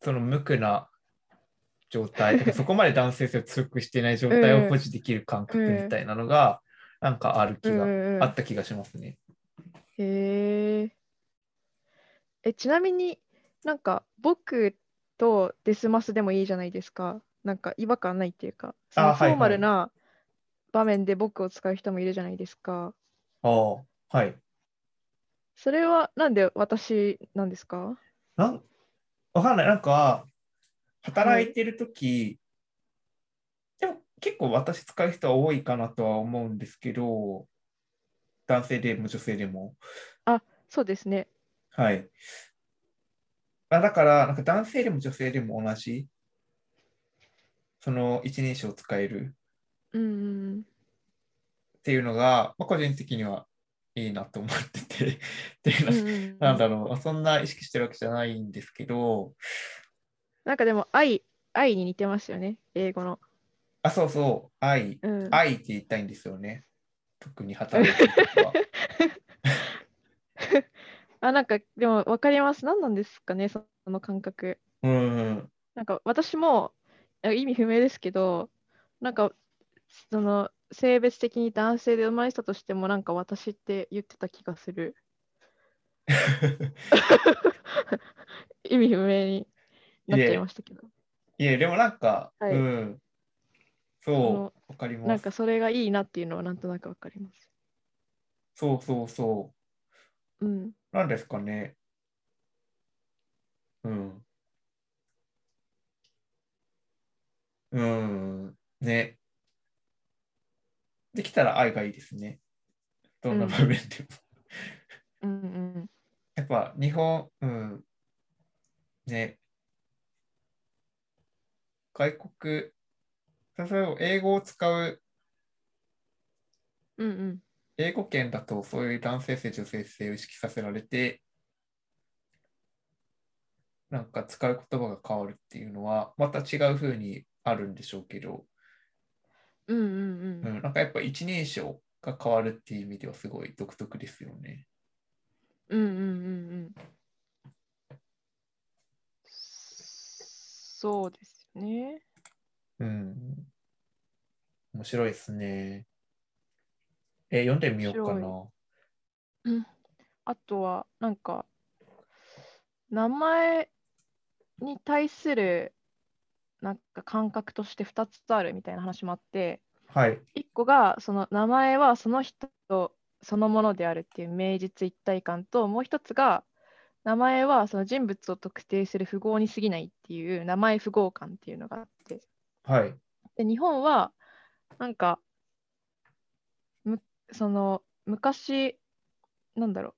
その無垢な状態、そこまで男性性を強くしていない状態を保持できる感覚みたいなのが、なんかある気が、うんあった気がしますね。へえ。え、ちなみになんか僕とデスマスでもいいじゃないですか。なんか違和感ないっていうか、そのフあはいはいォーマルな場面で僕を使う人もいるじゃないですか。ああ、はい。それはなんで私なんですか？なんわかんない。なんか、働いてるとき、でも結構私使う人は多いかなとは思うんですけど、男性でも女性でも。そうですね。はい。あだから、なんか男性でも女性でも同じ、その一人称を使える？っていうのが、まあ、個人的にはいいなと思ってて、っていうのなんだろう、そんな意識してるわけじゃないんですけど、なんかでも愛、愛に似てますよね、英語の。あ、そうそう、愛、うん。愛って言いたいんですよね。特に働いてる時は。あ、なんかでも分かります。何なんですかね、その感覚。うん。なんか私もあ意味不明ですけど、なんかその性別的に男性で生まれたとしても、なんか私って言ってた気がする。意味不明になっちゃいましたけど。いえ、でもなんか、はいうん。そう、わかりなんます。かそれがいいなっていうのはなんとなく分かります。そうそうそう。うん。なんですかね。うん。うん。ね。できたら愛がいいですね。どんな場面でも。うんうん。やっぱ日本、うん。ね。外国、例えば英語を使う、うんうん。英語圏だとそういう男性性、女性性を意識させられて、なんか使う言葉が変わるっていうのは、また違う風にあるんでしょうけど、うんうんううん。ん、なんかやっぱ一人称が変わるっていう意味ではすごい独特ですよね。うんうんうんうん。そうですよね。うん。面白いですね。え、読んでみようか面な。あとは、なんか、名前に対するなんか感覚として2つあるみたいな話もあって、はい。1個がその名前はその人そのものであるっていう名実一体感と、もう一つが名前はその人物を特定する符号に過ぎないっていう名前符号感っていうのがあって、はい。で日本はなんかむその昔なんだろう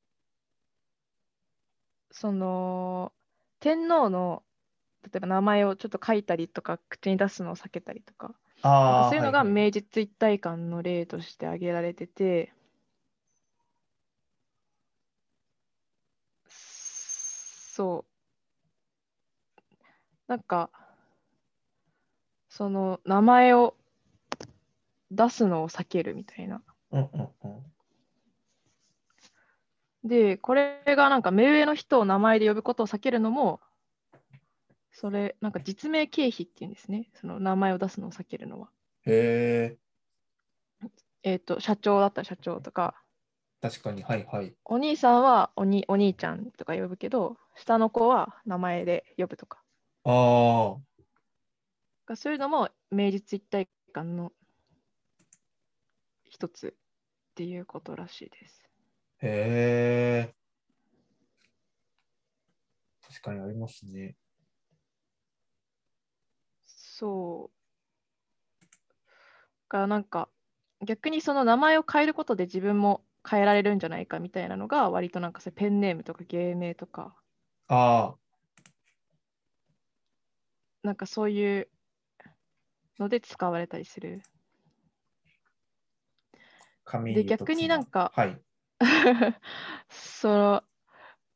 その天皇の例えば名前をちょっと書いたりとか口に出すのを避けたりとかそういうのがはいはい名実一体感の例として挙げられててそうなんか、その名前を出すのを避けるみたいな。うんうんうん。で、これがなんか目上の人を名前で呼ぶことを避けるのも、それ、なんか実名経費っていうんですね。その名前を出すのを避けるのは。へえ、えっ、と、社長だったら社長とか、確かに、はいはい。お兄さんはおにお兄ちゃんとか呼ぶけど、下の子は名前で呼ぶとか。ああ、そういうのも名実一体感の一つっていうことらしいです。へえ。確かにありますね。そう。がなんか逆にその名前を変えることで自分も変えられるんじゃないかみたいなのが割となんかペンネームとか芸名とかあなんかそういうので使われたりする。あ、紙で逆になんかはい。その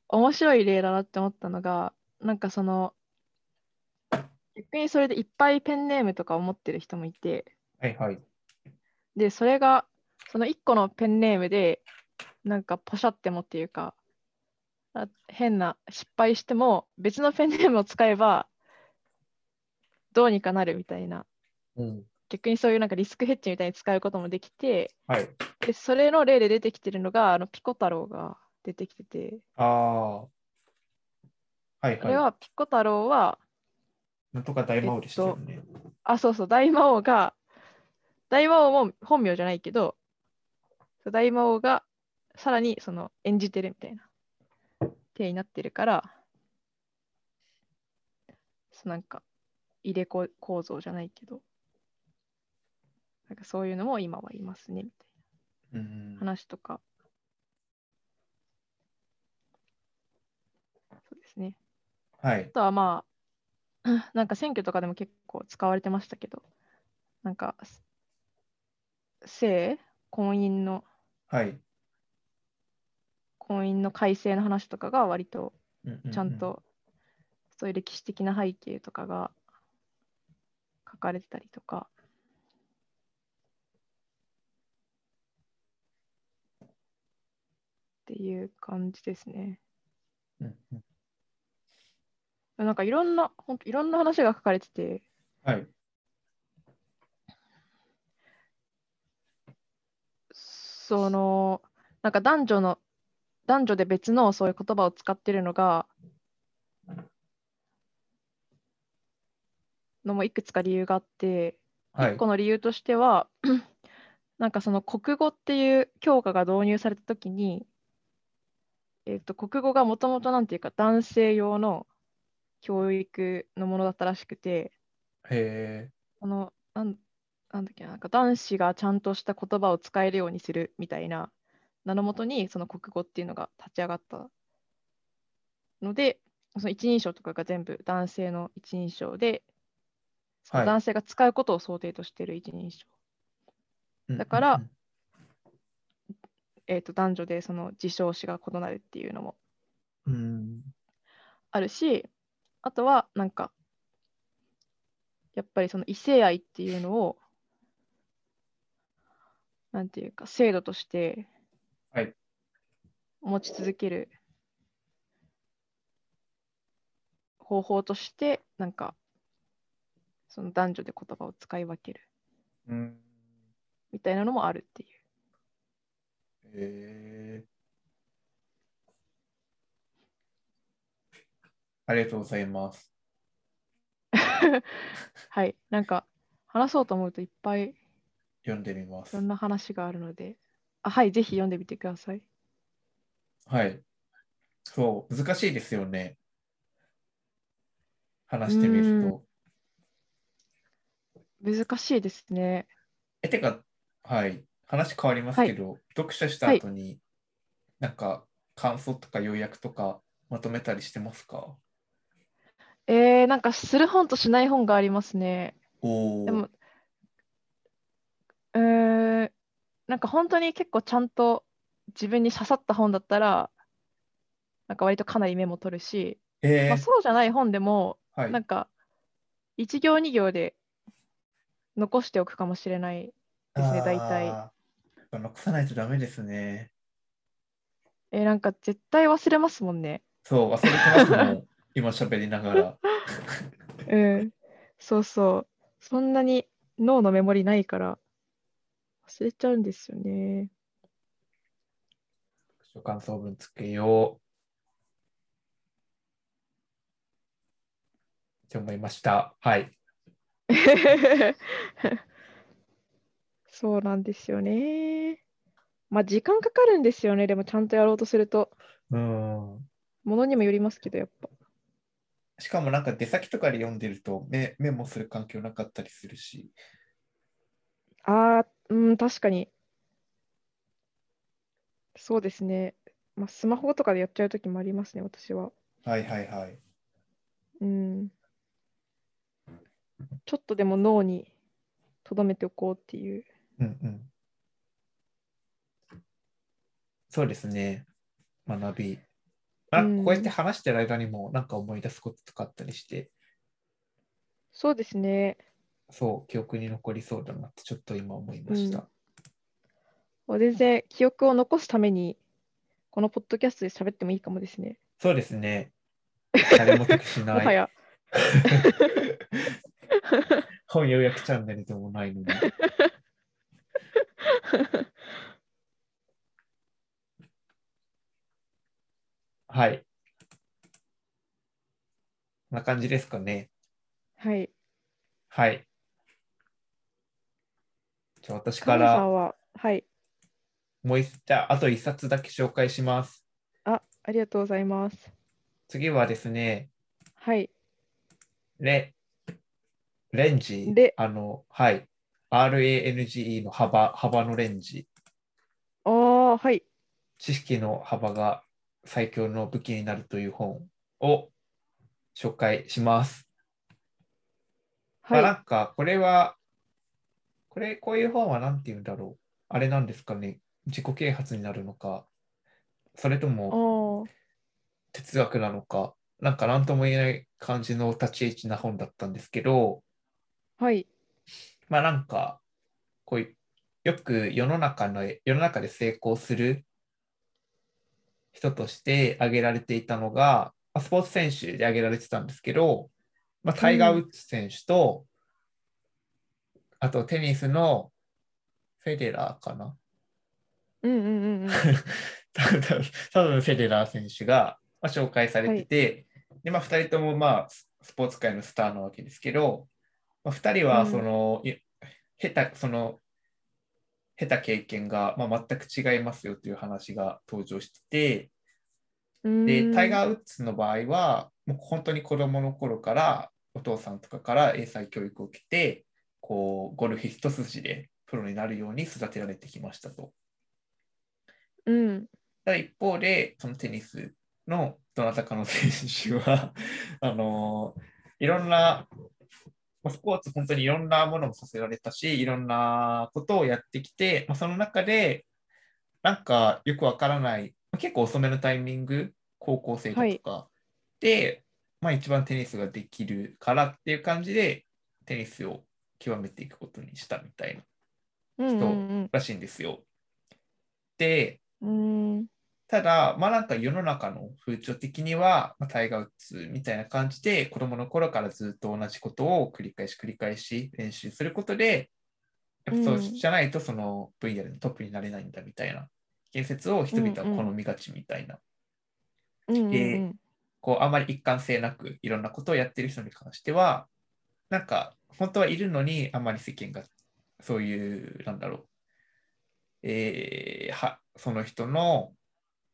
面白い例だなって思ったのがなんかその逆にそれでいっぱいペンネームとかを持ってる人もいてはいはい。でそれがその1個のペンネームでなんかポシャってもっていうかあ変な失敗しても別のペンネームを使えばどうにかなるみたいなうん。逆にそういうなんかリスクヘッジみたいに使うこともできてはい。でそれの例で出てきてるのがあのピコ太郎が出てきててああ。はいこれははピコ太郎は、い。なんとか大魔王でしたよね。あ、そうそう、大魔王が、大魔王も本名じゃないけど、大魔王がさらにその演じてるみたいな体になってるから、なんか入れ子構造じゃないけど、なんかそういうのも今はいますねみたいうんな。話とか。そうですね。はいあ。とはまあ、なんか選挙とかでも結構使われてましたけど、なんか、性、婚姻の、はい。婚姻の改正の話とかが割とちゃん。と、そういう歴史的な背景とかが書かれてたりとか、っていう感じですね。うんうんなんかいろんな、本当いろんな話が書かれてて、はい。その、なんか男女の、男女で別のそういう言葉を使ってるのが、のもいくつか理由があって、はい一個。の理由としては、なんかその国語っていう教科が導入されたときに、えっと、国語がもともとなんていうか男性用の教育のものだったらしくて、へえ。あの、なん、なんだっけな、なんか男子がちゃんとした言葉を使えるようにするみたいな名のもとに、その国語っていうのが立ち上がったので、その一人称とかが全部男性の一人称で、男性が使うことを想定としている一人称。うんだからうんえー、と男女でその自称詞が異なるっていうのも。あるし、あとはなんか、やっぱりその異性愛っていうのを、なんていうか、制度としてはい持ち続ける方法として、なんか、その男女で言葉を使い分けるうん。みたいなのもあるっていう。へえ。ありがとうございます。はい、なんか、話そうと思うといっぱいい読んでみますろ。んな話があるので、あはい、ぜひ読んでみてください。はい。そう、難しいですよね。話してみると。難しいですね。え、てか、はい。話変わりますけど、読書した後に、なんか、感想とか要約とかまとめたりしてますか？えー、なんかする本としない本がありますね。でも、えー、なんか本当に結構ちゃんと自分に刺さった本だったら、なんか割とかなりメモ取るし、えー。まあ、そうじゃない本でも、はい。なんか1行2行で残しておくかもしれないですね、大体。あーやっぱ残さないとダメですね。えーなんか絶対忘れますもんね。そう、忘れてますもん。今喋りながら。うん。そうそう。そんなに脳のメモリないから忘れちゃうんですよね。書感想文つけよう。って思いました。はい。そうなんですよね。まあ時間かかるんですよね。でもちゃんとやろうとすると。うん。ものにもよりますけど、やっぱ。しかもなんか出先とかで読んでるとメメモする環境なかったりするし。ああ、うん、確かに。そうですね。まあ、スマホとかでやっちゃうときもありますね、私は。はいはいはい。うん。ちょっとでも脳に留めておこうっていう。うんうん。そうですね。学び。あうんこうやって話してる間にもなんか思い出すこととかあったりして、そうですね。そう、記憶に残りそうだなってちょっと今思いました。もう全然記憶を残すために、このポッドキャストで喋ってもいいかもですね。そうですね。誰も得しもな。はいや。本予約チャンネルでもないのに。はい。こんな感じですかね。はい。はい。じゃあ私からんは、はい。もう一じゃああと一冊だけ紹介します。あ、ありがとうございます。次はですね、はい。レ、レンジ。レあの、はい。RANGE の幅、幅のレンジ。ああ、はい。知識の幅が最強の武器になるという本を紹介します。まあ、はなんか、これは、これ、こういう本は何て言うんだろう。あれなんですかね。自己啓発になるのか、それとい。も哲学なのか、なんか何とも言えない感じの立ち位置な本だったんですけど、はい。まあなんか、こういう、よく世の中の、世の中で成功する人として挙げられていたのが、まあスポーツ選手で挙げられてたんですけど、まあ、タイガー・ウッズ選手と、あとテニスのフェデラーかな？うんうんうんうん。多分フェデラー選手が、まあ、紹介されてて、でまあ、2人とも、まあ、ススポーツ界のスターなわけですけど、まあ、2人はその、い下手その下手経験が、まあ、全く違いますよという話が登場してて、で、んタイガー・ウッズの場合は、もう本当に子供の頃からお父さんとかから英才教育を受けて、こうゴルフ一筋でプロになるように育てられてきましたと。うん。ただ一方で、そのテニスのどなたかの選手は、あのいろんな、まあスポーツ本当にいろんなものもさせられたし、いろんなことをやってきて、まあ、その中で、なんかよくわからない、まあ結構遅めのタイミング、高校生だとかで、まあ一番テニスができるからっていう感じで、テニスを極めていくことにしたみたいなうんうんらしいんですよ。で、うん。うーん。ただ、まあなんか世の中の風潮的には、まあ、タイガー・ウッズみたいな感じで、子供の頃からずっと同じことを繰り返し繰り返し練習することで、やっぱそううん。じゃないとその分野でのトップになれないんだみたいな言説を人々は好みがちみたいな、うんうんでうん。こうあまり一貫性なくいろんなことをやってる人に関しては、なんか本当はいるのにあまり世間がそういう、なんだろう、えーはその人の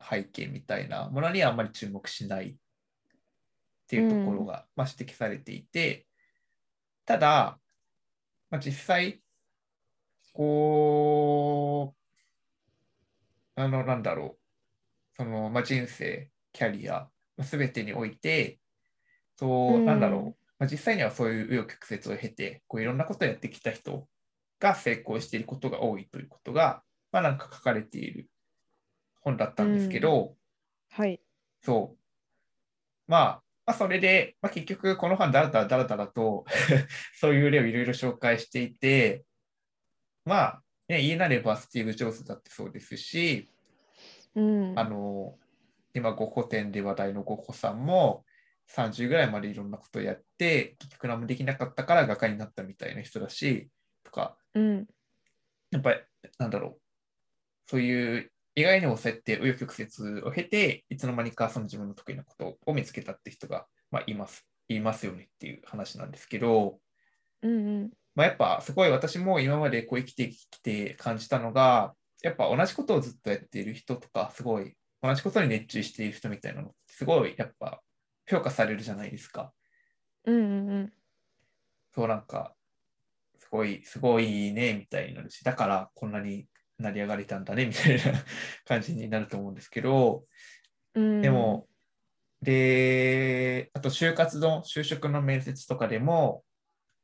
背景みたいなものにはあまり注目しないっていうところが、まあ、指摘されていて、ただ、まあ、実際、こう、あの、なんだろう、その、まあ、人生、キャリア、すべてにおいて、そう、うんなんだろう、まあ、実際にはそういう紆余曲折を経て、こういろんなことをやってきた人が成功していることが多いということが、まあ、なんか書かれている本だったんですけど、はい。そう。まあ、ままあ、それで、まあ、結局この本だらだらだらだらと そういう例をいろいろ紹介していて、まあ、ね、言いなればスティーブ・ジョーズだってそうですし、うん。あの、今、ゴッホ展で話題のゴッホさんも、30ぐらいまでいろんなことをやって、結局何もできなかったから画家になったみたいな人だし、とか、うん。やっぱり、なんだろう、そういう意外にもそうやって紆余曲折を経て、いつの間にかその自分の得意なことを見つけたって人が、まあ、います、いますよねっていう話なんですけど、うんうん。まあ、やっぱすごい私も今までこう生きてきて感じたのが、やっぱ同じことをずっとやっている人とか、すごい同じことに熱中している人みたいなの、すごいやっぱ評価されるじゃないですか。うんうんうん。そうなんか、すごい、すごいね、みたいになるし、だからこんなに成り上がれたんだね、みたいな感じになると思うんですけど、うん。でも、で、あと就活の、就職の面接とかでも、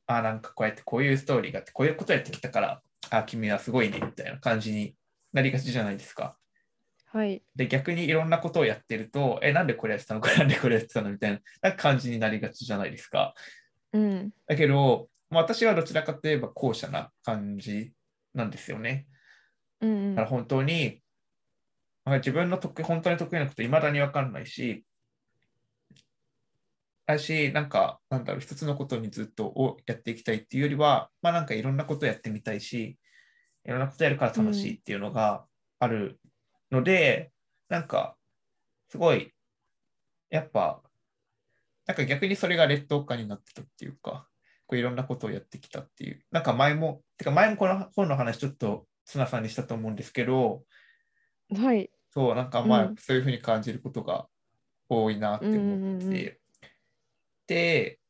あ、なんかこうやってこういうストーリーがあって、こういうことやってきたから、あ、君はすごいね、みたいな感じになりがちじゃないですか。はい。で、逆にいろんなことをやってると、え、なんでこれやってたの？か、なんでこれやってたの？みたいな感じになりがちじゃないですか。うん。だけど、まあ私はどちらかといえば後者な感じなんですよね。だから本当に、まあ自分の得意本当に得意なこと、いまだに分かんないし、だし、なんか、なんだろう、一つのことにずっとをやっていきたいっていうよりは、まあなんかいろんなことやってみたいし、いろんなことやるから楽しいっていうのがあるので、なんか、すごい、やっぱ、なんか逆にそれが劣等感になってたっていうか、こういろんなことをやってきたっていう、なんか前も、てか前もこの本の話ちょっと綱さんにしたと思うんですけど、はい。そう、なんかまあ、うんそういうふうに感じることが多いなって思って、うんうんうんうんで、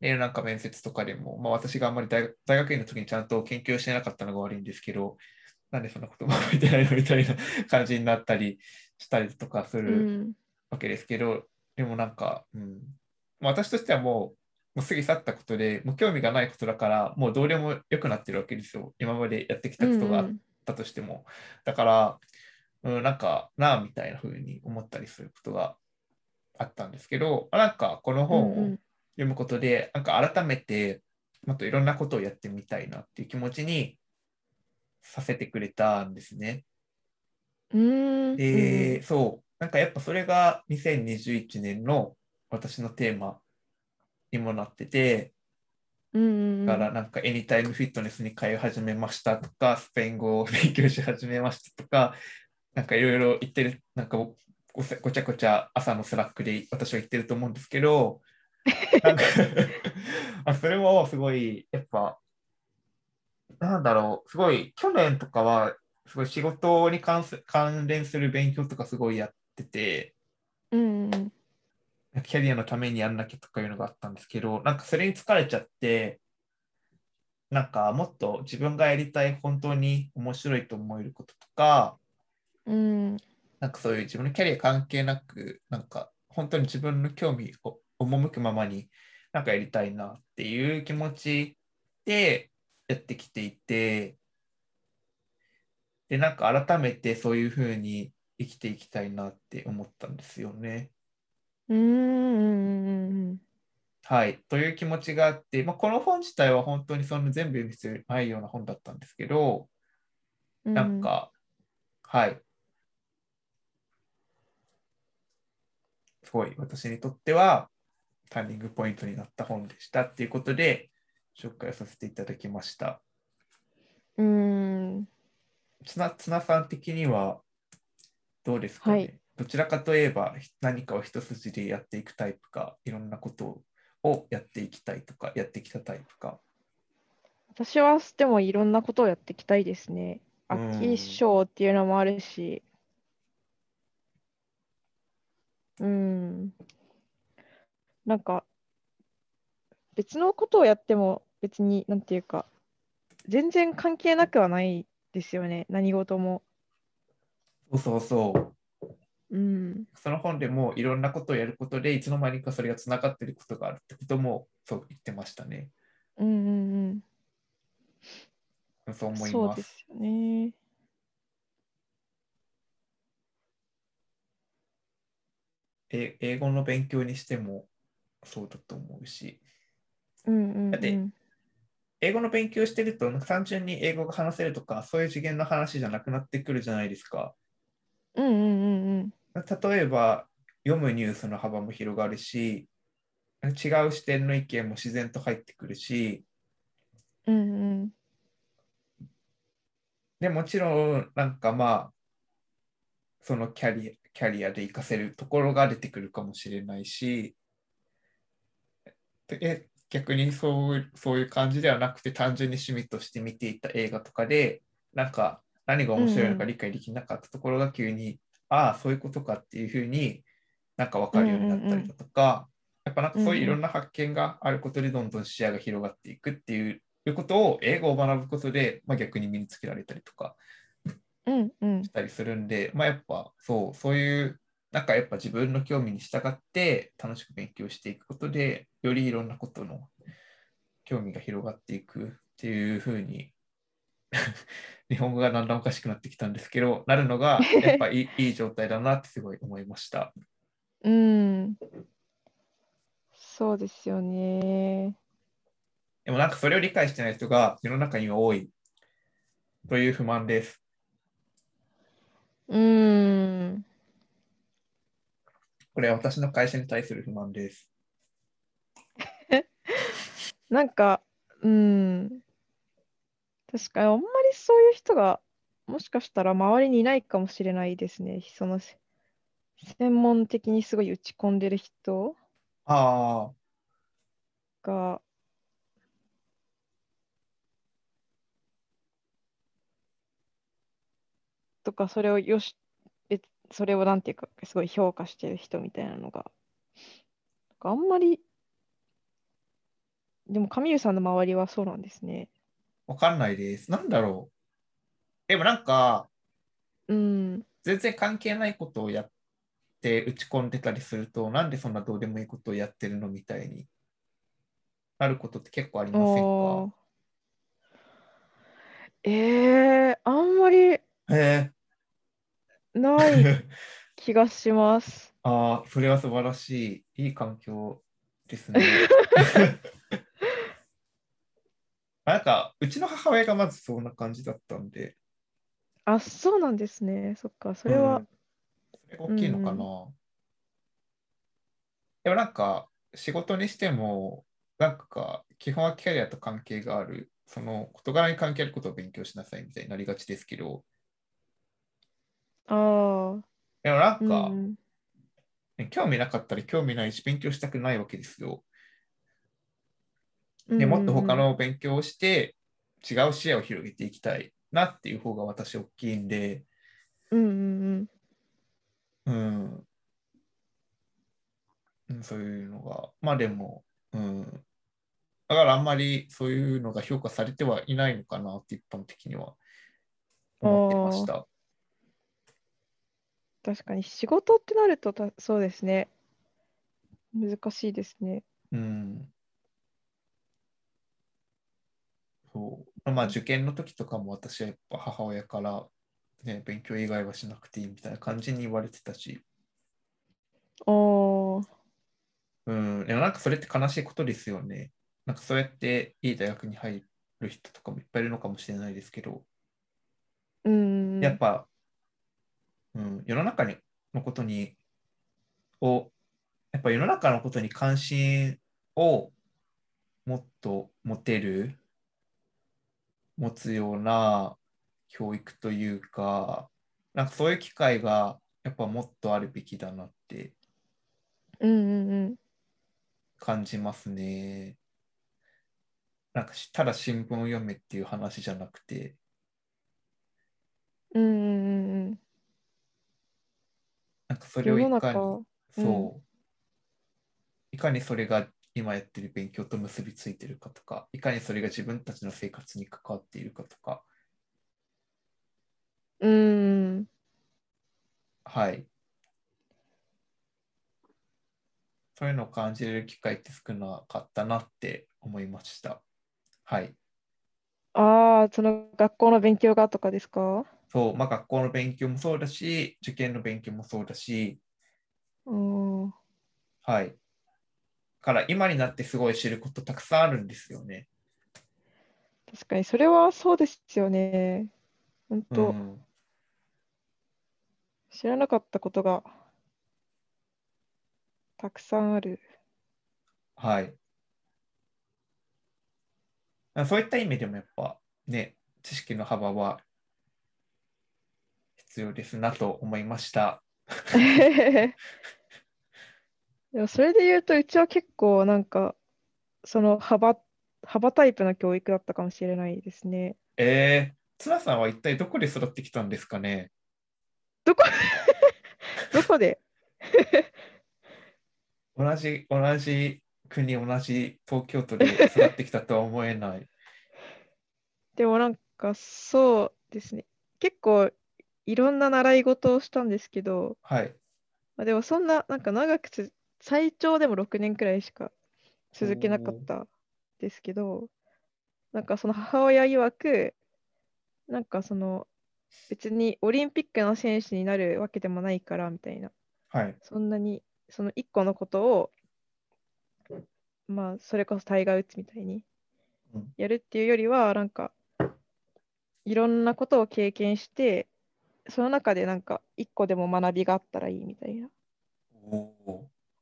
で、なんか面接とかでも、まあ私があんまり大学大学院の時にちゃんと研究をしてなかったのが悪いんですけど、なんでそんなことも覚えてないのみたいな 感じになったりしたりとかすうるん。わけですけど、でもなんか、うん、まあ私としてはもう、もう過ぎ去ったことで、もう興味がないことだから、もうどうでもよくなってるわけですよ。今までやってきたことがあっうんたとしても。だから、うん、なんかなあみたいな風に思ったりすることがあったんですけど、なんかこのうん本をうん読むことで、なんか改めてもっといろんなことをやってみたいなっていう気持ちにさせてくれたんですね。うん。で、そう、なんかやっぱそれが2021年の私のテーマにもなってて、うんうん。だからなんかエニタイムフィットネスに通い始めましたとか、スペイン語を勉強し始めましたとか、なんかいろいろ言ってる、なんかごちゃごちゃ朝のスラックで私は言ってると思うんですけど、なんかあそれもすごい、やっぱ、なんだろう、すごい、去年とかは、すごい仕事に関す関連する勉強とかすごいやってて、うんうん。キャリアのためにやんなきゃとかいうのがあったんですけど、なんかそれに疲れちゃって、なんかもっと自分がやりたい本当に面白いと思えることとか、うん。なんかそういう自分のキャリア関係なく、なんか本当に自分の興味を赴くままになんかやりたいなっていう気持ちでやってきていて、で、なんか改めてそういうふうに生きていきたいなって思ったんですよね。うんうんうんはい、という気持ちがあって、まあ、この本自体は本当にその全部読む必要ないような本だったんですけど、うん。なんか、はい。すごい私にとってはターニングポイントになった本でしたっていうことで紹介させていただきました。うん。つなつなさん的にはどうですかね、はいどちらかといえば何かを一筋でやっていくタイプか、いろんなことをやっていきたいとか、やってきたタイプか。私はでもいろんなことをやっていきたいですね。うん飽き性っていうのもあるし。うん。なんか、別のことをやっても別に、なんていうか、全然関係なくはないですよね、何事も。そうそうそう。うん。その本でもいろんなことをやることで、いつの間にかそれがつながっていることがあるってこともそう言ってましたね。うんうんそううん。思いま。そうですすよね。え英語の勉強にしてもそうだと思うし、うんうんうん。だって英語の勉強してると単純に英語が話せるとか、そういう次元の話じゃなくなってくるじゃないですか。うんうんうんうん。例えば、読むニュースの幅も広がるし、違う視点の意見も自然と入ってくるし、うんうん。でもちろん、なんかまあ、そのキャリアキャリアで活かせるところが出てくるかもしれないし、で逆にそうそういう感じではなくて、単純に趣味として見ていた映画とかで、なんか何が面白いのか理解できなかったところが急に、ああ、そういうことかっていうふうになんか分かるようになったりだとか、やっぱなんかそういういろんな発見があることでどんどん視野が広がっていくっていうことを英語を学ぶことで、まあ、逆に身につけられたりとかしたりするんで、まあやっぱそう、そういうなんかやっぱ自分の興味に従って楽しく勉強していくことで、よりいろんなことの興味が広がっていくっていうふうに 日本語がだんだんおかしくなってきたんですけど、なるのがやっぱいい いい状態だなってすごい思いました。うん。そうですよね。でもなんかそれを理解してない人が世の中には多いという不満です。うん。これは私の会社に対する不満です。なんか、うん。確かにあんまりそういう人がもしかしたら周りにいないかもしれないですね。そのせ専門的にすごい打ち込んでる人あが、とか、それをよし、えそれをなんていうか、すごい評価してる人みたいなのが、あんまり、でも、神湯さんの周りはそうなんですね。あ、わかんないです。なんだろう。でもなんか、うん。全然関係ないことをやって打ち込んでたりすると、なんでそんなどうでもいいことをやってるのみたいになることって結構ありませんおかーえー、あんまり。ない気がします。ああ、それは素晴らしい。いい環境ですね。なんか、うちの母親がまずそんな感じだったんで、あ、そうなんですね。そっか、そそれは、大きいのかな。でもなんか、仕事にしても、なんか、基本はキャリアと関係がある、その事柄に関係あることを勉強しなさいみたいになりがちですけど、ああ、でもなんうか、ん、ね興味なかったら興味ないし、勉強したくないわけですよ。うんでもっと他うんの勉強をして、違う視野を広げていきたいなっていう方が私大きいんで、うんうんうん。うんそういうのが、まあでも、うん。だからあんまりそういうのが評価されてはいないのかなって一般的には思ってました。確かに仕事ってなるとた、そうですね。難しいですね。うん。そう。まあ受験の時とかも私はやっぱ母親から、ね、勉強以外はしなくていいみたいな感じに言われてたし、おー、うん。でもなんかそれって悲しいことですよね。なんかそうやっていい大学に入る人とかもいっぱいいるのかもしれないですけど、うん、やっぱ、うん、世の中にのことに、を、やっぱ世の中のことに関心をもっと持てる、持つような教育というか、なんかそういう機会がやっぱもっとあるべきだなってうんうんうん。感じますね。なんかしただ新聞を読めっていう話じゃなくて、うんうんうんうん。なんかそれをいかに、中、そう、いかにそれが今やってる勉強と結びついてるかとか、いかにそれが自分たちの生活に関わっているかとか、うん。はい。そういうのを感じれる機会って少なかったなって思いました。はい。ああ、その学校の勉強がとかですか？そう、まあ学校の勉強もそうだし、受験の勉強もそうだし、うん。はい。から今になってすごい知ることたくさんあるんですよね。確かに、それはそうですよね。本う当、ん。知らなかったことがたくさんある。はい。そういった意味でもやっぱね、知識の幅は必要ですなと思いました。でもそれで言うと、うちは結構なんか、その幅、幅タイプの教育だったかもしれないですね。えー、綱さんは一体どこで育ってきたんですかね？どこ、どこで？同じ、同じ国、同じ東京都で育ってきたとは思えない。でもなんかそうですね。結構いろんな習い事をしたんですけど、はい。まあ、でもそんななんか長くつ最長でも6年くらいしか続けなかったですけど、なんかその母親曰く、なんかその別にオリンピックの選手になるわけでもないからみたいな、はい。そんなにその一個のことを、まあそれこそタイガー・ウッズみたいにうんやるっていうよりは、なんかいろんなことを経験して、その中でなんか一個でも学びがあったらいいみたいな。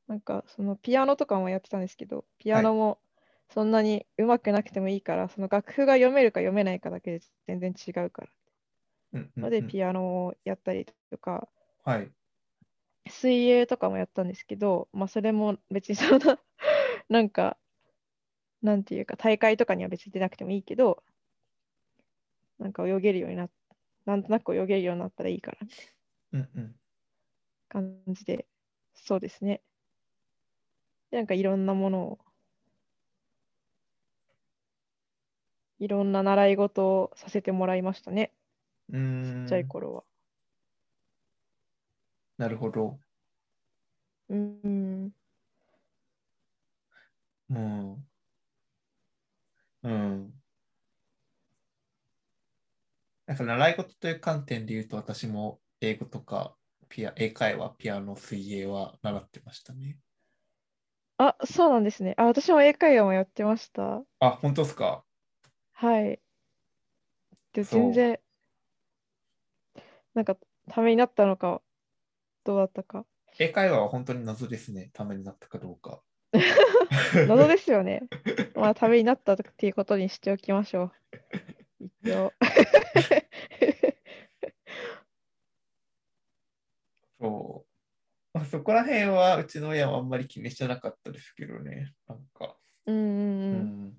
なんかそのピアノとかもやってたんですけど、ピアノもそんなに上手くなくてもいいから、その楽譜が読めるか読めないかだけで全然違うから。ー。うんうんので、うんピアノをやったりとか、はい。水泳とかもやったんですけど、まあそれも別にそんな、なんか、なんていうか、大会とかには別に出なくてもいいけど、なんか泳げるようになっなんとなく泳げるようになったらいいからうんうん。な感じで、そうですね。でなんかいろんなものを、いろんな習い事をさせてもらいましたね、うーんちっちゃい頃は。なるほど。うん、うん。うん。なんか習い事という観点で言うと、私も英語とかピア、英会話、ピアノ、水泳は習ってましたね。あ、そうなんですね。あ、私も英会話もやってました。あ、本当ですか？はい。で、そう全然、なんか、ためになったのか、どうだったか。英会話は本当に謎ですね。ためになったかどうか。謎ですよね。まあ、ためになったっていうことにしておきましょう。一応。そう。まあそこら辺はうちの親はあんまり気にしてなかったですけどね。なんか。うんうんううん。ん。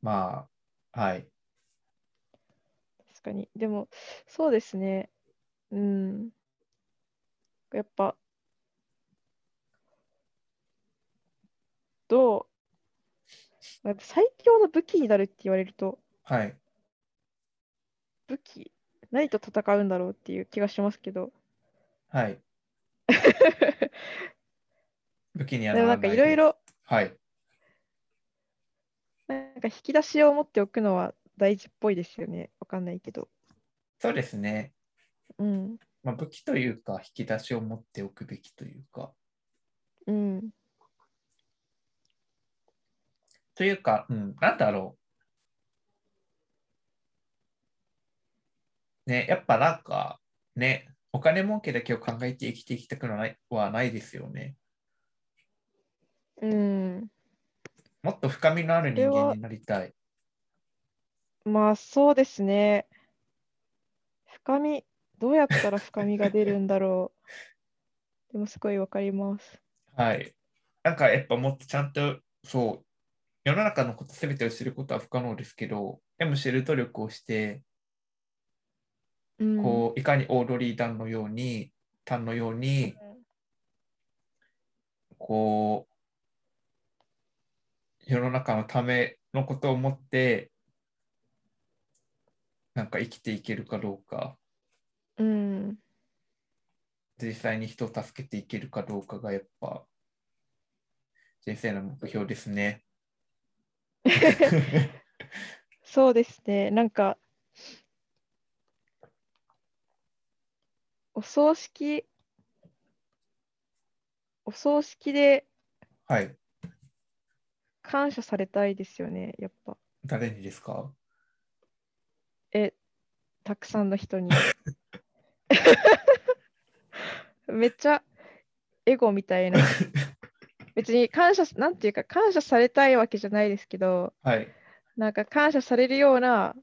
まあ、はい。確かに。でも、そうですね。うん。やっぱ、どう、最強の武器になるって言われると、はい。武器、何と戦うんだろうっていう気がしますけど。はい。武器にはでもなんかいろい。ろ、はい。なんか引き出しを持っておくのは大事っぽいですよね。わかんないけど。そうですね。うん。まあ、武器というか、引き出しを持っておくべきというか。うん。というか、うん、なんだろね、やっぱなんか、ね、お金儲けだけを考えて生きていきたくないはないですよね。うん。もっと深みのある人間になりたい。まあそうですね。深み、どうやったら深みが出るんだろう。でもすごいわかります。はい。なんかやっぱもっとちゃんと、そう、世の中のこと全てを知ることは不可能ですけど、でも知る努力をして、うん。こう、いかにオードリー・ダンのように、タンのように、こう、世の中のためのことを思って、なんか生きていけるかどうか、うん。実際に人を助けていけるかどうかがやっぱ、人生の目標ですね。そうですね。なんか、お葬式、お葬式ではい。感謝されたいですよね、やっぱ。誰にですか？え、たくさんの人に。めっちゃエゴみたいな。別に感謝、なんていうか、感謝されたいわけじゃないですけど、はい。なんか感謝されるような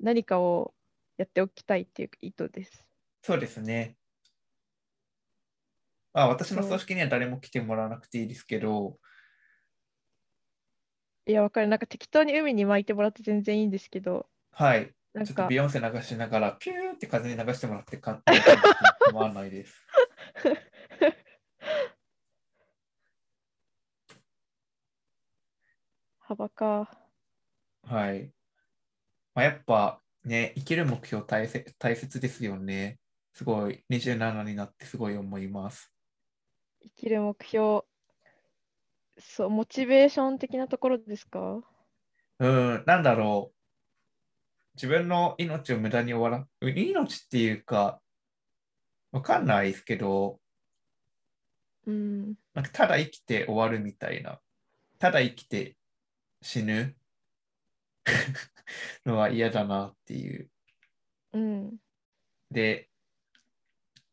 何かをやっておきたいっていう意図です。そうですね。まあ、私の葬式には誰も来てもらわなくていいですけど、いや、わかる。なんか適当に海に巻いてもらって全然いいんですけど、はい。なんかちょっとビ、ヨンセ流しながら、ピューって風に流してもらって か構わないです。幅か。はい。まあ、やっぱね、生きる目標大切大切ですよね。すごい、27になってすごい思います。生きる目標。そう、モチベーション的なところですか？うん、なんだろう。自分の命を無駄に終わら、うん命っていうか、わかんないですけど、うん。なんかただ生きて終わるみたいな。ただ生きて死ぬ のは嫌だなっていう。うん。で、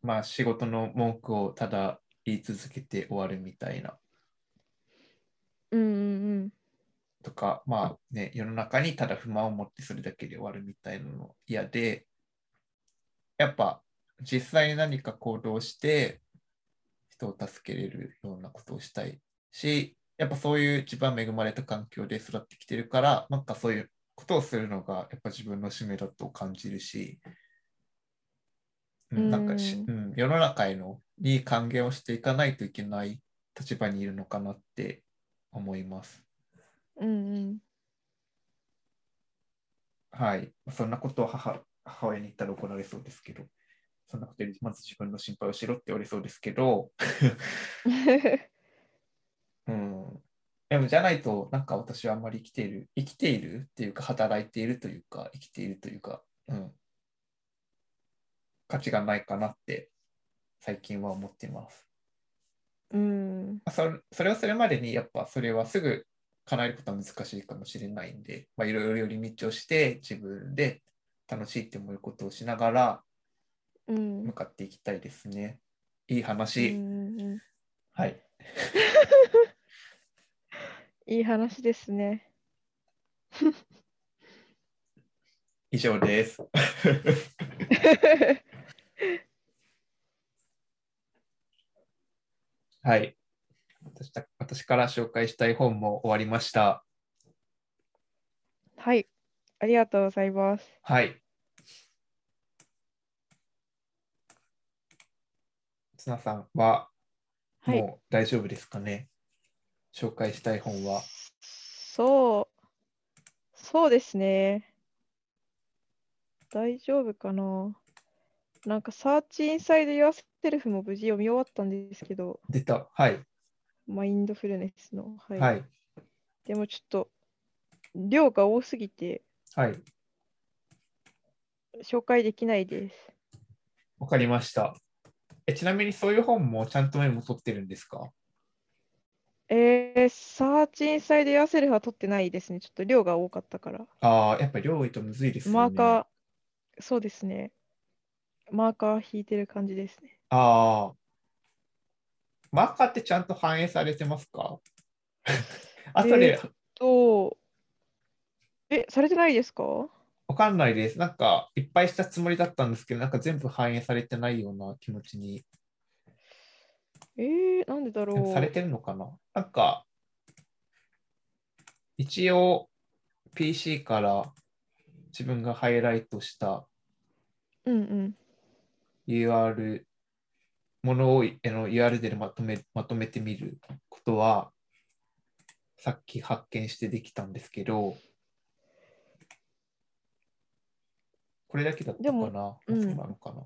まあ仕事の文句をただ言い続けて終わるみたいな。うんうんとか、まあね、世の中にただ不満を持ってそれだけで終わるみたいなの嫌で、やっぱ実際に何か行動して人を助けれるようなことをしたいし、やっぱそういう一番恵まれた環境で育ってきてるから、なんかそういうことをするのがやっぱ自分の使命だと感じるし、うんなんかし、ううん、世の中へのいい還元をしていかないといけない立場にいるのかなって思います。うん。うんうん。はい。そんなことを母母親に言ったら怒られそうですけど、そんなことよりまず自分の心配をしろって言われそうですけど、うん。でもじゃないと、なんか私はあんまり生きている、生きているっていうか、働いているというか、生きているというか、うん。価値がないかなって最近は思っています。うん。まあそそれをするまでに、やっぱそれはすぐ叶えることは難しいかもしれないんで、まあ、いろいろ寄り道をして、自分で楽しいって思うことをしながらうん向かっていきたいですね。いいうん話。うんうんはい。いい話ですね。以上です。はい私た。私から紹介したい本も終わりました。はい。ありがとうございます。はい。綱さんははい。もう大丈夫ですかね、紹介したい本は。そう。そうですね。大丈夫かな？なんか、サーチインサイドユアセルフも無事読み終わったんですけど、出た。はい。マインドフルネスの。はい。はい。でもちょっと、量が多すぎて、はい。紹介できないです。わかりました。えちなみにそういう本もちゃんとメモ取ってるんですか？えー、サーチインサイドユアセルフは取ってないですね。ちょっと量が多かったから。ああ、やっぱり量多いとむずいですよね。マーカー、そうですね。マーカー引いてる感じですね。ああ。マーカーってちゃんと反映されてますか？後でと、え、されてないですか？わかんないです。なんかいっぱいしたつもりだったんですけど、なんか全部反映されてないような気持ちに。えー、なんでだろう。されてるのかな？なんか、一応 PC から自分がハイライトしたうんうん。UR、ものをあの URL でまとめまとめてみることは、さっき発見してできたんですけど、これだけだったかな、うんそうなのかな？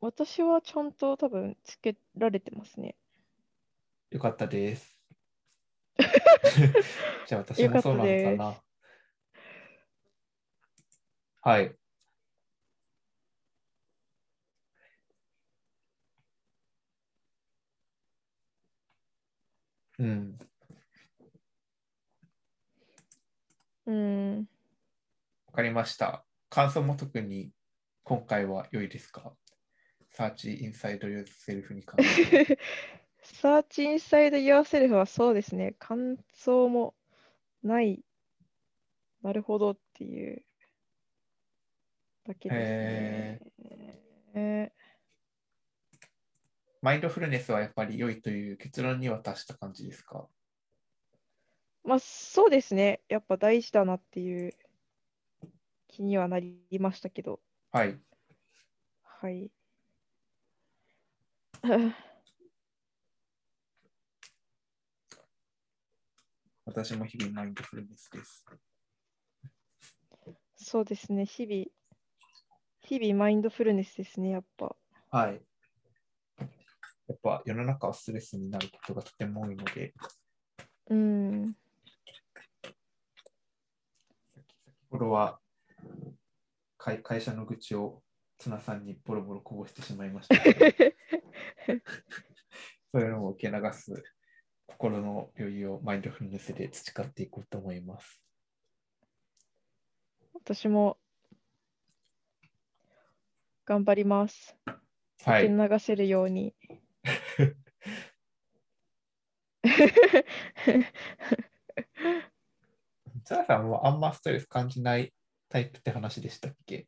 私はちゃんと多分つけられてますね。よかったです。じゃあ私もそうなのかな？はい。うん。うん。わかりました。感想も特に今回は良いですか ?Search Inside Yourself に関して。サーチインサイド yourself はそうですね。感想もない。なるほどっていうだけですね。えマインドフルネスはやっぱり良いという結論には達した感じですか？ーまあそうですね。やっぱ大事だなっていう気にはなりましたけど。はい。はい。私も日々マインドフルネスです。そうですね。日々、日々マインドフルネスですね。やっぱ。はい。やっぱ世の中はストレスになることがとても多いので、うん。先ほどは会会社の愚痴を綱さんにボロボロこぼしてしまいました。そういうのを受け流す心の余裕をマインドフルネスで培っていこうと思います。私も頑張ります。はい。受け流せるように。ツナさんはあんまストレス感じないタイプって話でしたっけ？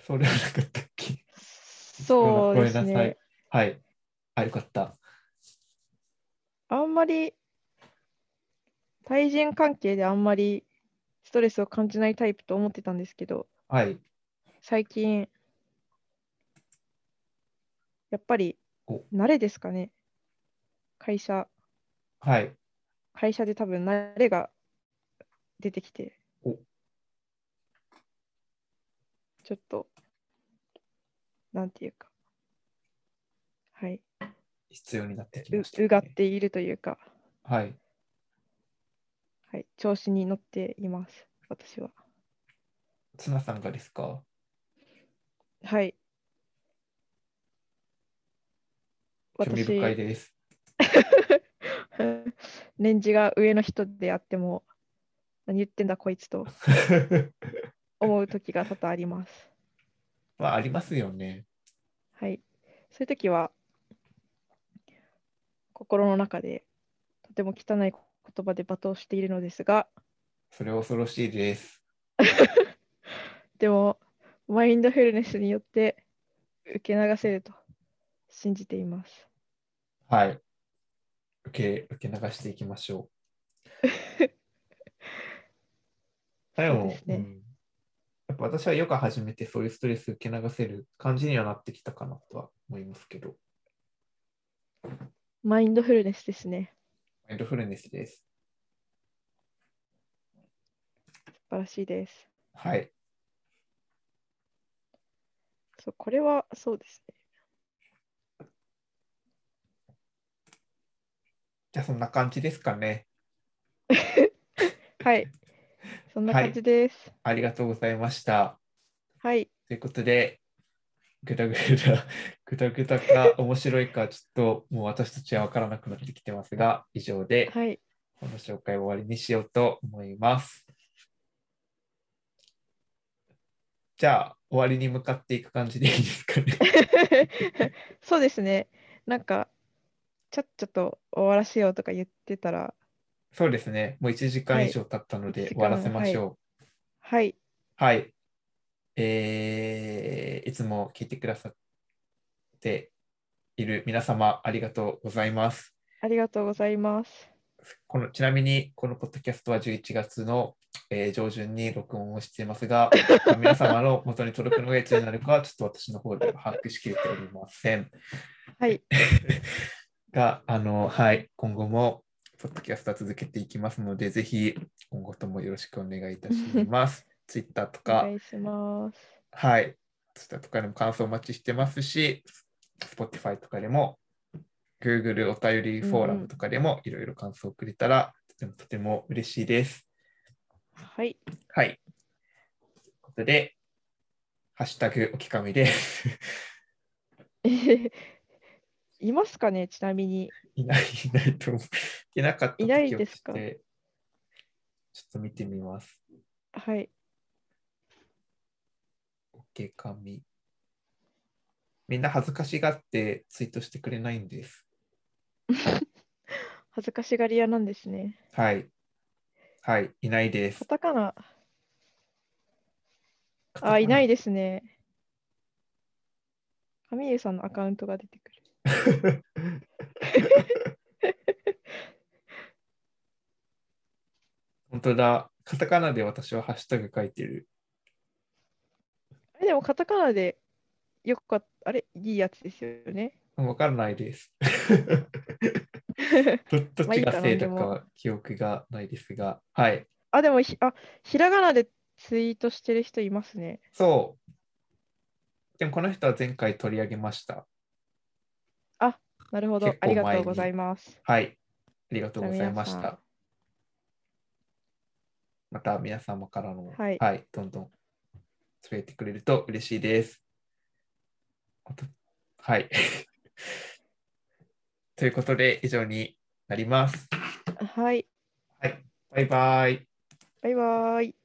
それはなかったっけ？そうですごめんなさいね。はい。あ、よかった。あんまり対人関係であんまりストレスを感じないタイプと思ってたんですけど、はい。最近、やっぱりお慣れですかね？会社、はい。会社で多分慣れが出てきてお、ちょっと、なんていうか、はい、必要になってきうました、うがっているというか、はい。はい、調子に乗っています、私は。ツナさんがですか？はい。興味深いです。年次が上の人であっても、何言ってんだこいつと 思う時が多々あります。まあ、ありますよね。はい。そういう時は、心の中でとても汚い言葉で罵倒しているのですが、それは恐ろしいです。でも、マインドフルネスによって受け流せると信じています。はい。受け、受け流していきましょう。でもそうですねうんやっぱ私はヨガ始めてそういうストレス受け流せる感じにはなってきたかなとは思いますけど、マインドフルネスですね。マインドフルネスです。素晴らしいです。はい。そう、これはそうですね。じゃあそんな感じですかね。はい。そんな感じです。ありがとうございました。はい。ということで、ぐだぐだ、ぐだぐだか面白いか、ちょっともう私たちは分からなくなってきてますが、以上ではい。この紹介を終わりにしようと思います。じゃあ、終わりに向かっていく感じでいいですかね。そうですね。なんか、ちゃっちゃと終わらせようとか言ってたら、そうですね。もう1時間以上経ったのではい終わらせましょう。はい。はい。えーいつも聞いてくださっている皆様、ありがとうございます。ありがとうございます。このちなみに、このポッドキャストは11月の、えー上旬に録音をしていますが、皆様の元に届くのがいつになるかは、ちょっと私の方では把握しきれておりません。はい。が、あの、はい、今後も、ポッドキャストは続けていきますので、ぜひ、今後ともよろしくお願いいたします。Twitter とおか、願いします。はい、Twitter とかでも感想お待ちしてますし、Spotify とかでも、Google お便りフォーラムとかでもいろいろ感想をくれたら、とてもとても嬉しいです。はい。はい。ということで、ハッシュタグおきかみです。いますかねちなみに。いない、いないと思う。いなかったといないですか？ちょっと見てみます。はい。OK、紙。みんな恥ずかしがってツイートしてくれないんです。恥ずかしがり屋なんですね。はい。はい、いないですカ。タカナ。あ、いないですね。神湯さんのアカウントが出てくる。本当だ。カタカナで私はハッシュタグ書いてる。あれでもカタカナでよくかっあれいいやつですよね。わかんないです。ど どっちがせいだか記憶がないですが、はい。あ、でもひあ、ひらがなでツイートしてる人いますね。そう。でもこの人は前回取り上げました。なるほどありがとうございます。はい。ありがとうございました。また皆様からの、はいどんどんつぶやいてくれると嬉しいです。はい。ということで、以上になります。はい。はい。バイバイ。バイバーイ。